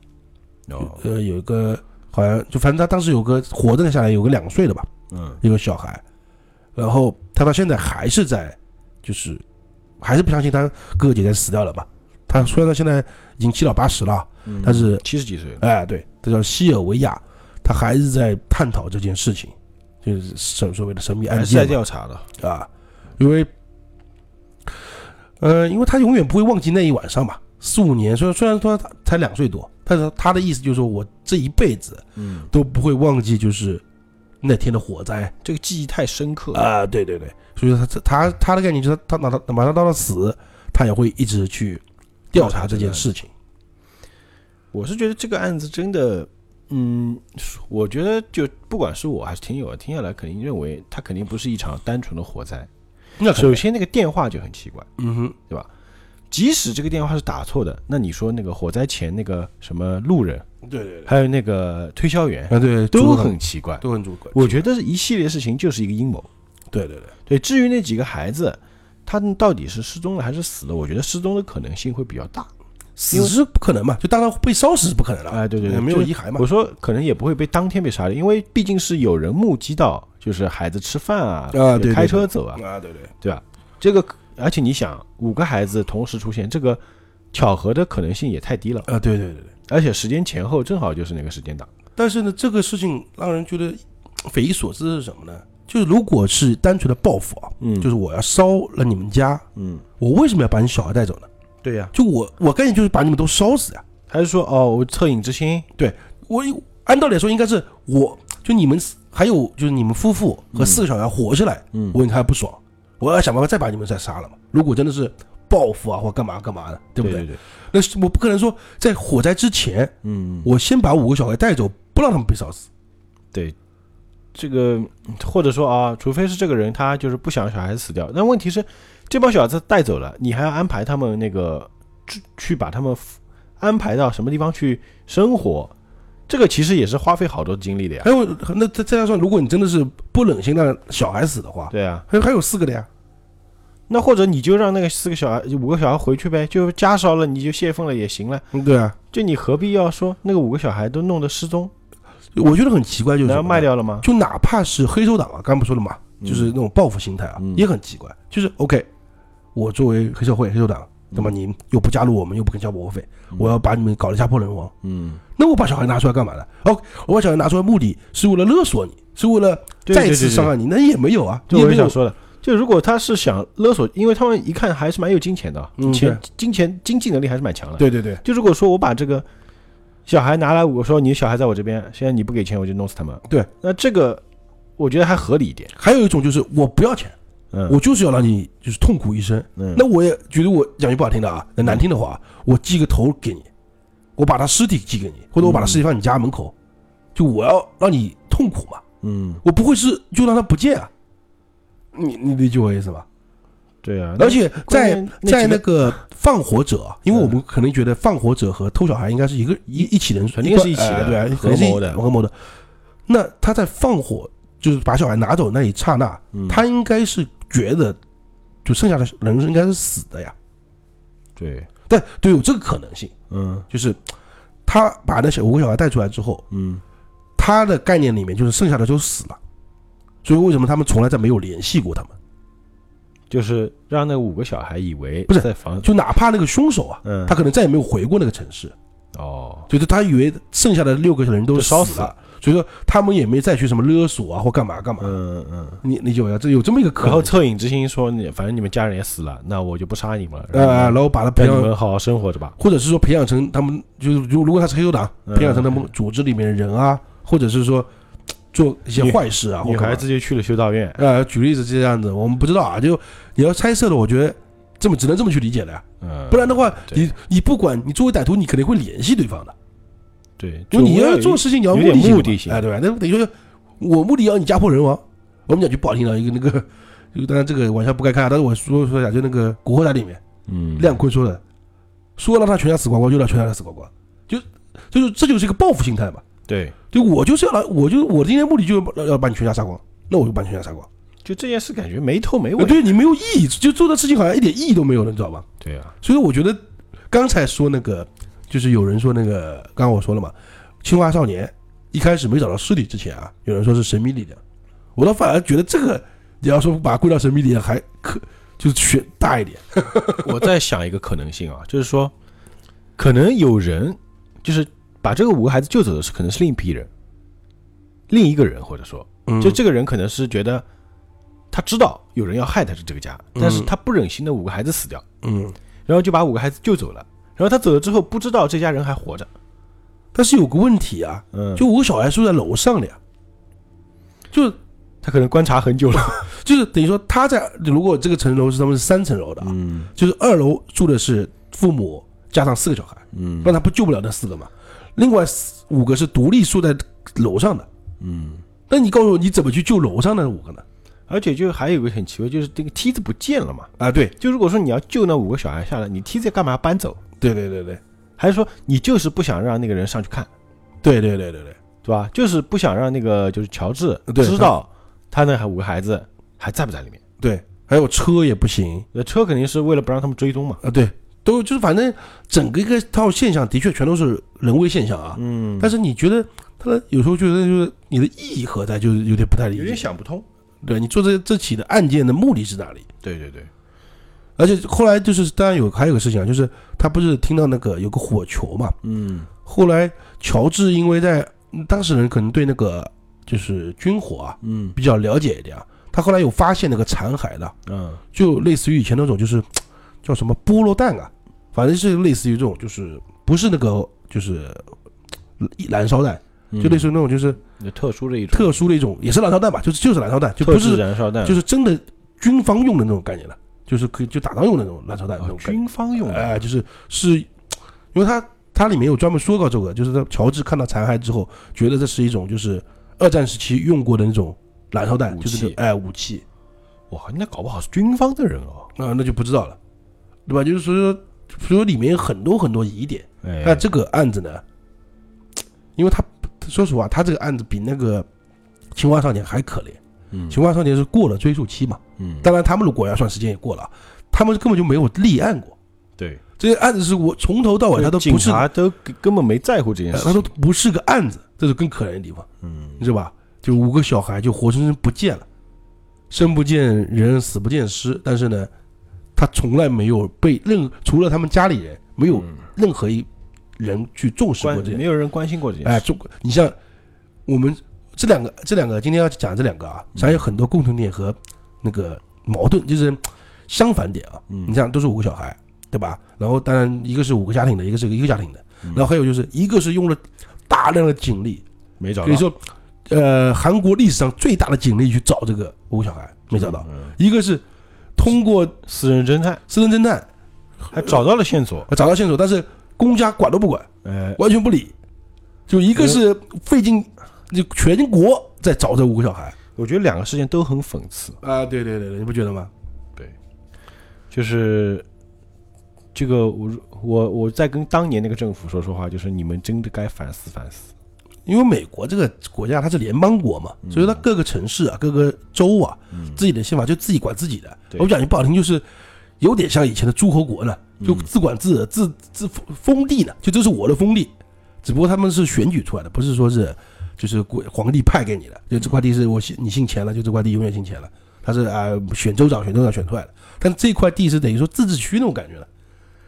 哦，
呃，有一个好像就反正他当时有个活着下来有个两岁的吧，
嗯，
一个小孩，然后他到现在还是在，就是还是不相信他哥哥姐姐死掉了嘛？他虽然他现在已经七老八十了，
嗯。
但是
七十几岁了，
哎，对，他叫西尔维亚，他还是在探讨这件事情，就是所所谓的神秘案
还是在调查的，
啊，因为，呃，因为他永远不会忘记那一晚上嘛，四五年，虽然虽然说他才两岁多，但是他的意思就是说我这一辈子
嗯，
都不会忘记，就是那天的火灾。
这个记忆太深刻了，
啊，对对对，所以说他他他的概念就是他他哪他马上到了死，他也会一直去调查这件事情。
我是觉得这个案子真的，嗯，我觉得就不管是我还是听友啊，听下来肯定认为它肯定不是一场单纯的火灾。
那
首先，那个电话就很奇怪，
嗯哼，
即使这个电话是打错的，那你说那个火灾前那个什么路人，
对对对，
还有那个推销员，
啊对，
都很奇怪。
都很主观。
我觉得一系列事情就是一个阴谋。
对对对，
对，至于那几个孩子，他们到底是失踪了还是死了，我觉得失踪的可能性会比较大。
死是不可能嘛，就当然被烧死是不可能了。
哎，对对对，
没有遗骸嘛
我。说可能也不会被当天被杀掉，因为毕竟是有人目击到，就是孩子吃饭啊，
啊对对
开车走啊，
啊，对对，
对吧？这个，而且你想，五个孩子同时出现，这个巧合的可能性也太低了，
啊，对对对对。
而且时间前后正好就是那个时间档。
但是呢，这个事情让人觉得匪夷所思是什么呢？就是如果是单纯的报复啊，
嗯
就是我要烧了你们家，
嗯，
我为什么要把你小孩带走呢？
对呀、
就我我概念就是把你们都烧死呀。
还是说哦，我恻隐之心，对
我按道理来说应该是我就你们还有就是你们夫妇和四个小孩活下来，
嗯
我应该还不爽，我要想办法再把你们再杀了嘛。如果真的是报复啊或干嘛干嘛的，对不对？
对对，
那是我不可能说在火灾之前，
嗯，
我先把五个小孩带走，不让他们被烧死。
对，这个或者说啊，除非是这个人他就是不想小孩子死掉，但问题是这帮小孩子带走了，你还要安排他们那个去去把他们安排到什么地方去生活，这个其实也是花费好多精力的呀
还。有那再再加上，如果你真的是不忍心让小孩死的话，
对啊，
还有还有四个的呀。
那或者你就让那个四个小孩、五个小孩回去呗，就家烧了你就泄愤了也行了，
嗯，对啊，
就你何必要说那个五个小孩都弄得失踪，
我觉得很奇怪，就是
然后
什么呢
卖掉了吗？
就哪怕是黑手党啊，刚刚不说了嘛，
嗯
就是那种报复心态啊，
嗯
也很奇怪。就是 OK，我作为黑社会、黑手党，那么你又不加入我们，又不肯交保护费，
嗯
我要把你们搞得家破人亡。
嗯，
那我把小孩拿出来干嘛呢？哦，我把小孩拿出来目的是为了勒索你，是为了再次伤害你，那也没有啊，
这
你也没有
我也想说的。就如果他是想勒索，因为他们一看还是蛮有金钱的，
嗯
钱金钱经济能力还是蛮强的。，
对对对
就如果说我把这个小孩拿来，我说你小孩在我这边，现在你不给钱我就弄死他们。
对，
那这个我觉得还合理一点。
还有一种就是我不要钱，
嗯，
我就是要让你就是痛苦一生。
嗯。
那我也觉得我讲句不好听的啊，那难听的话，我寄个头给你，我把他尸体寄给你，或者我把他尸体放你家门口，就我要让你痛苦嘛，
嗯，
我不会是就让他不见啊。你你理解我意思吧？
对啊，
而且在
那
在那个放火者啊，因为我们可能觉得放火者和偷小孩应该是一个一一起人，
肯定是一起的
哎对啊，
合
肯定是一
谋的。
合谋的。那他在放火，就是把小孩拿走那一刹那，
嗯。
他应该是觉得，就剩下的人应该是死的呀。
对，
但对，有这个可能性，
嗯。
就是他把那小五个小孩带出来之后，
嗯。
他的概念里面就是剩下的都死了，所以为什么他们从来再没有联系过他们？
就是让那五个小孩以为
不是
在房，
就哪怕那个凶手啊，
嗯，
他可能再也没有回过那个城市，
哦，
就是他以为剩下的六个人都
死
了，所以说他们也没再去什么勒索啊或干嘛干嘛。
嗯嗯。
你理解我呀？这有这么一个可
然后。恻隐之心说你，反正你们家人也死了，那我就不杀你们了，
呃，然
后
后把他培养，
们好好生活着吧。
或者是说培养成他们就是如如果他是黑手党，
嗯
培养成他们组织里面的人啊，或者是说做一些坏事啊，或
女孩子就去了修道院，
呃，举例子这样子，我们不知道啊，就你要猜测的，我觉得这么只能这么去理解的呀，
嗯，
不然的话，你你不管你作为歹徒，你肯定会联系对方的，
对，
就你要做事情，你要
有点
的性
的性
哎，对吧？那等于说，我目的要你家破人亡。我们讲句不好听的，一个那个，就当然这个玩笑不该开啊，但是我说说一下，就那个《古惑仔》里面，
嗯，
亮坤说的，说让他全家死光光，就让全家死光光，就就是这就是一个报复心态嘛。
对
就我就是要来，我就我今天目的就是要要把你全家杀光，那我就把你全家杀光。
就这件事感觉没头没尾。
对你没有意义，就做的事情好像一点意义都没有了，你知道吧？
对啊，
所以我觉得刚才说那个，就是有人说那个，刚刚我说了嘛，青蛙少年一开始没找到尸体之前啊，有人说是神秘力量，我倒反而觉得这个你要说把它归到神秘力量还可就是选大一点，
我在想一个可能性啊，就是说，可能有人就是把这个五个孩子救走的是可能是另一批人，另一个人或者说，
嗯。
就这个人可能是觉得他知道有人要害他是这个家，但是他不忍心那五个孩子死掉，
嗯，
然后就把五个孩子救走了。然后他走了之后，不知道这家人还活着。
但是有个问题啊，
嗯，
就五个小孩住在楼上的呀，就
他可能观察很久了。
就是等于说他在如果这个层楼是他们是三层楼的啊，
嗯
就是二楼住的是父母加上四个小孩，
嗯
那他不救不了那四个嘛？另外四五个是独立住在楼上的，
嗯。
那你告诉我你怎么去救楼上的五个呢？
而且就还有一个很奇怪，就是这个梯子不见了嘛。
啊，对
就如果说你要救那五个小孩下来，你梯子干嘛搬走？
对对对对
还是说你就是不想让那个人上去看，
对对对对对，
对吧？就是不想让那个就是乔治
对
知道他那还五个孩子还在不在里面？
对，还有车也不行
那车肯定是为了不让他们追踪嘛。
啊，对，都就是反正整个一个套现象的确全都是人为现象啊。
嗯
但是你觉得他的有时候觉得就是你的意义何在，就是有点不太理
有点。想不通。
对你做这这起的案件的目的是哪里？
对对对，
而且后来就是当然有还有个事情啊，就是他不是听到那个有个火球嘛，
嗯
后来乔治因为在嗯当事人可能对那个就是军火啊
嗯。
比较了解一点啊，他后来有发现那个残骸的，
嗯。
就类似于以前那种就是叫什么菠萝弹啊，反正是类似于这种，就是不是那个就是燃烧弹，就类似于那种就是
嗯特殊的一种。
特殊的一种，也是燃烧弹吧，就是就是燃烧弹，就不是
燃烧弹，
就是真的军方用的那种概念了，就是可以就打仗用的那种燃烧弹。
军方用的。
哎，就是是，因为他他里面有专门说过这个，就是他乔治看到残骸之后，觉得这是一种就是二战时期用过的那种燃烧弹，
武
就是那
器
哎武器，
哇，那搞不好是军方的人哦。
那、那就不知道了，对吧？就是说，所以说里面有很多很多疑点。
哎，
那这个案子呢，因为他说实话，他这个案子比那个青蛙少年还可怜。
嗯
青蛙少年是过了追诉期嘛，
嗯，
当然他们的果要算时间也过了，他们根本就没有立案过。
对，
这些案子是我从头到尾他都不是，
察都根本没在乎这件事他。
都不是个案子，这是更可怜的地方，
嗯
你知道吧？就五个小孩就活生生不见了，生不见人，死不见尸，但是呢，他从来没有被任除了他们家里人，没有
嗯
任何一人去重视过这件
没有人关心过这件事
哎，
事。
中你像我们这两个，这两个今天要讲这两个啊，实际上有很多共同点和那个矛盾，就是相反点啊。
嗯
你像都是五个小孩，对吧？然后当然一个是五个家庭的，一个是一个家庭的，
嗯
然后还有就是一个是用了大量的警力，
没找到，
可以说，呃，韩国历史上最大的警力去找这个五个小孩，没找到；
嗯。
一个是通过
私人侦探
私人侦探
还找到了线索。
找到线索，但是公家管都不管，
哎，
完全不理。就一个是费尽就全国在找这五个小孩
我觉得两个事件都很讽刺。
啊，对对对对，你不觉得吗？
对就是这个，我我我在跟当年那个政府说说话，就是你们真的该反思反思。
因为美国这个国家它是联邦国嘛，所以它各个城市啊、各个州啊，
嗯，
自己的宪法就自己管自己的。
对
我讲句不好听，就是有点像以前的诸侯国呢，就自管自自自封地呢，就这是我的封地，只不过他们是选举出来的，不是说是就是国皇帝派给你的，就这块地是我姓你姓钱了，就这块地永远姓钱了。他是啊、选州长选州长选出来的，但这块地是等于说自治区那种感觉的，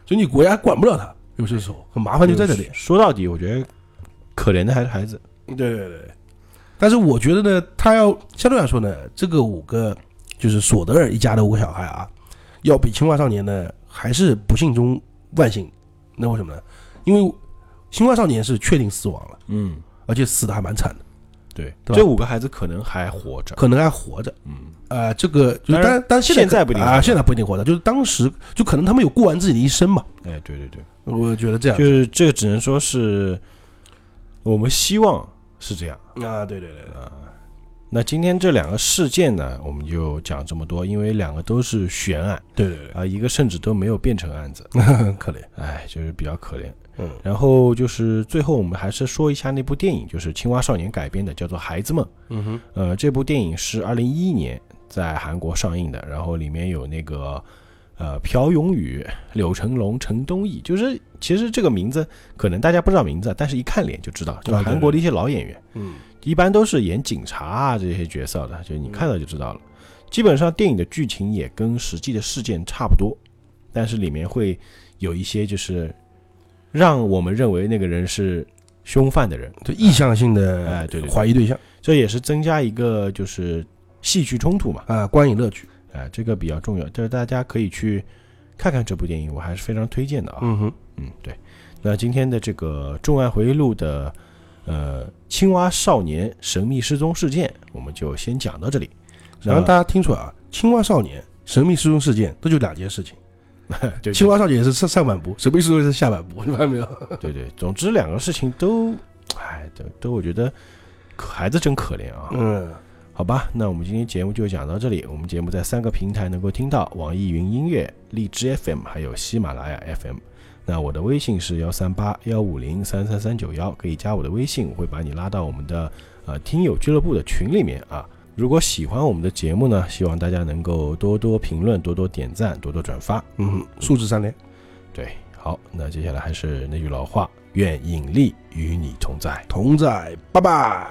所以你国家管不了他，有些时候很麻烦就在这里。
说到底，我觉得可怜的还是孩子。
对对对对，但是我觉得呢，他要相对来说呢，这个五个就是索德尔一家的五个小孩啊，要比青蛙少年呢还是不幸中万幸。那为什么呢？因为青蛙少年是确定死亡了，
嗯，
而且死的还蛮惨的，
对，
对
这五个孩子可能还活着。
可能还活着。
嗯，
啊、这个就
当
但但现在
现在不一定
啊、现在不一定活着，就是当时就可能他们有过完自己的一生嘛。
哎，对对对，
我觉得这样
就是这个只能说是我们希望是这样。
啊，对对对啊，
那今天这两个事件呢，我们就讲这么多，因为两个都是悬案
对对对
啊，一个甚至都没有变成案子，
可怜。
哎，就是比较可怜。
嗯
然后就是最后我们还是说一下那部电影，就是青蛙少年改编的，叫做《孩子们》。
嗯哼，
呃，这部电影是二零一一年在韩国上映的，然后里面有那个呃朴永宇、柳成龙、陈东义，就是其实这个名字可能大家不知道名字，但是一看脸就知道，就韩国的一些老演员，
嗯，
一般都是演警察啊这些角色的，就你看到就知道了。基本上电影的剧情也跟实际的事件差不多，但是里面会有一些就是让我们认为那个人是凶犯的人，
就意向性的
哎对对对
怀疑对象
这也是增加一个就是戏剧冲突嘛，
啊，观影乐趣。
哎，这个比较重要，就是大家可以去看看这部电影，我还是非常推荐的啊。
嗯哼，
嗯，对。那今天的这个《重案回忆录》的呃青蛙少年神秘失踪事件，我们就先讲到这里。
然后大家听出来啊，青蛙少年神秘失踪事件，这就两件事情。
对
青蛙少年是上上半部，神秘失踪是下半部，你发现没有？
对对，总之两个事情都，哎，都都我觉得可孩子真可怜啊。
嗯，
好吧，那我们今天节目就讲到这里。我们节目在三个平台能够听到：网易云音乐、荔枝 FM，还有喜马拉雅 FM。那我的微信是幺三八幺五零三三三九幺，可以加我的微信，我会把你拉到我们的呃听友俱乐部的群里面啊。如果喜欢我们的节目呢，希望大家能够多多评论、多多点赞、多多转发。
嗯哼，数字三连。
对，好，那接下来还是那句老话，愿引力与你同在。
同在，拜拜。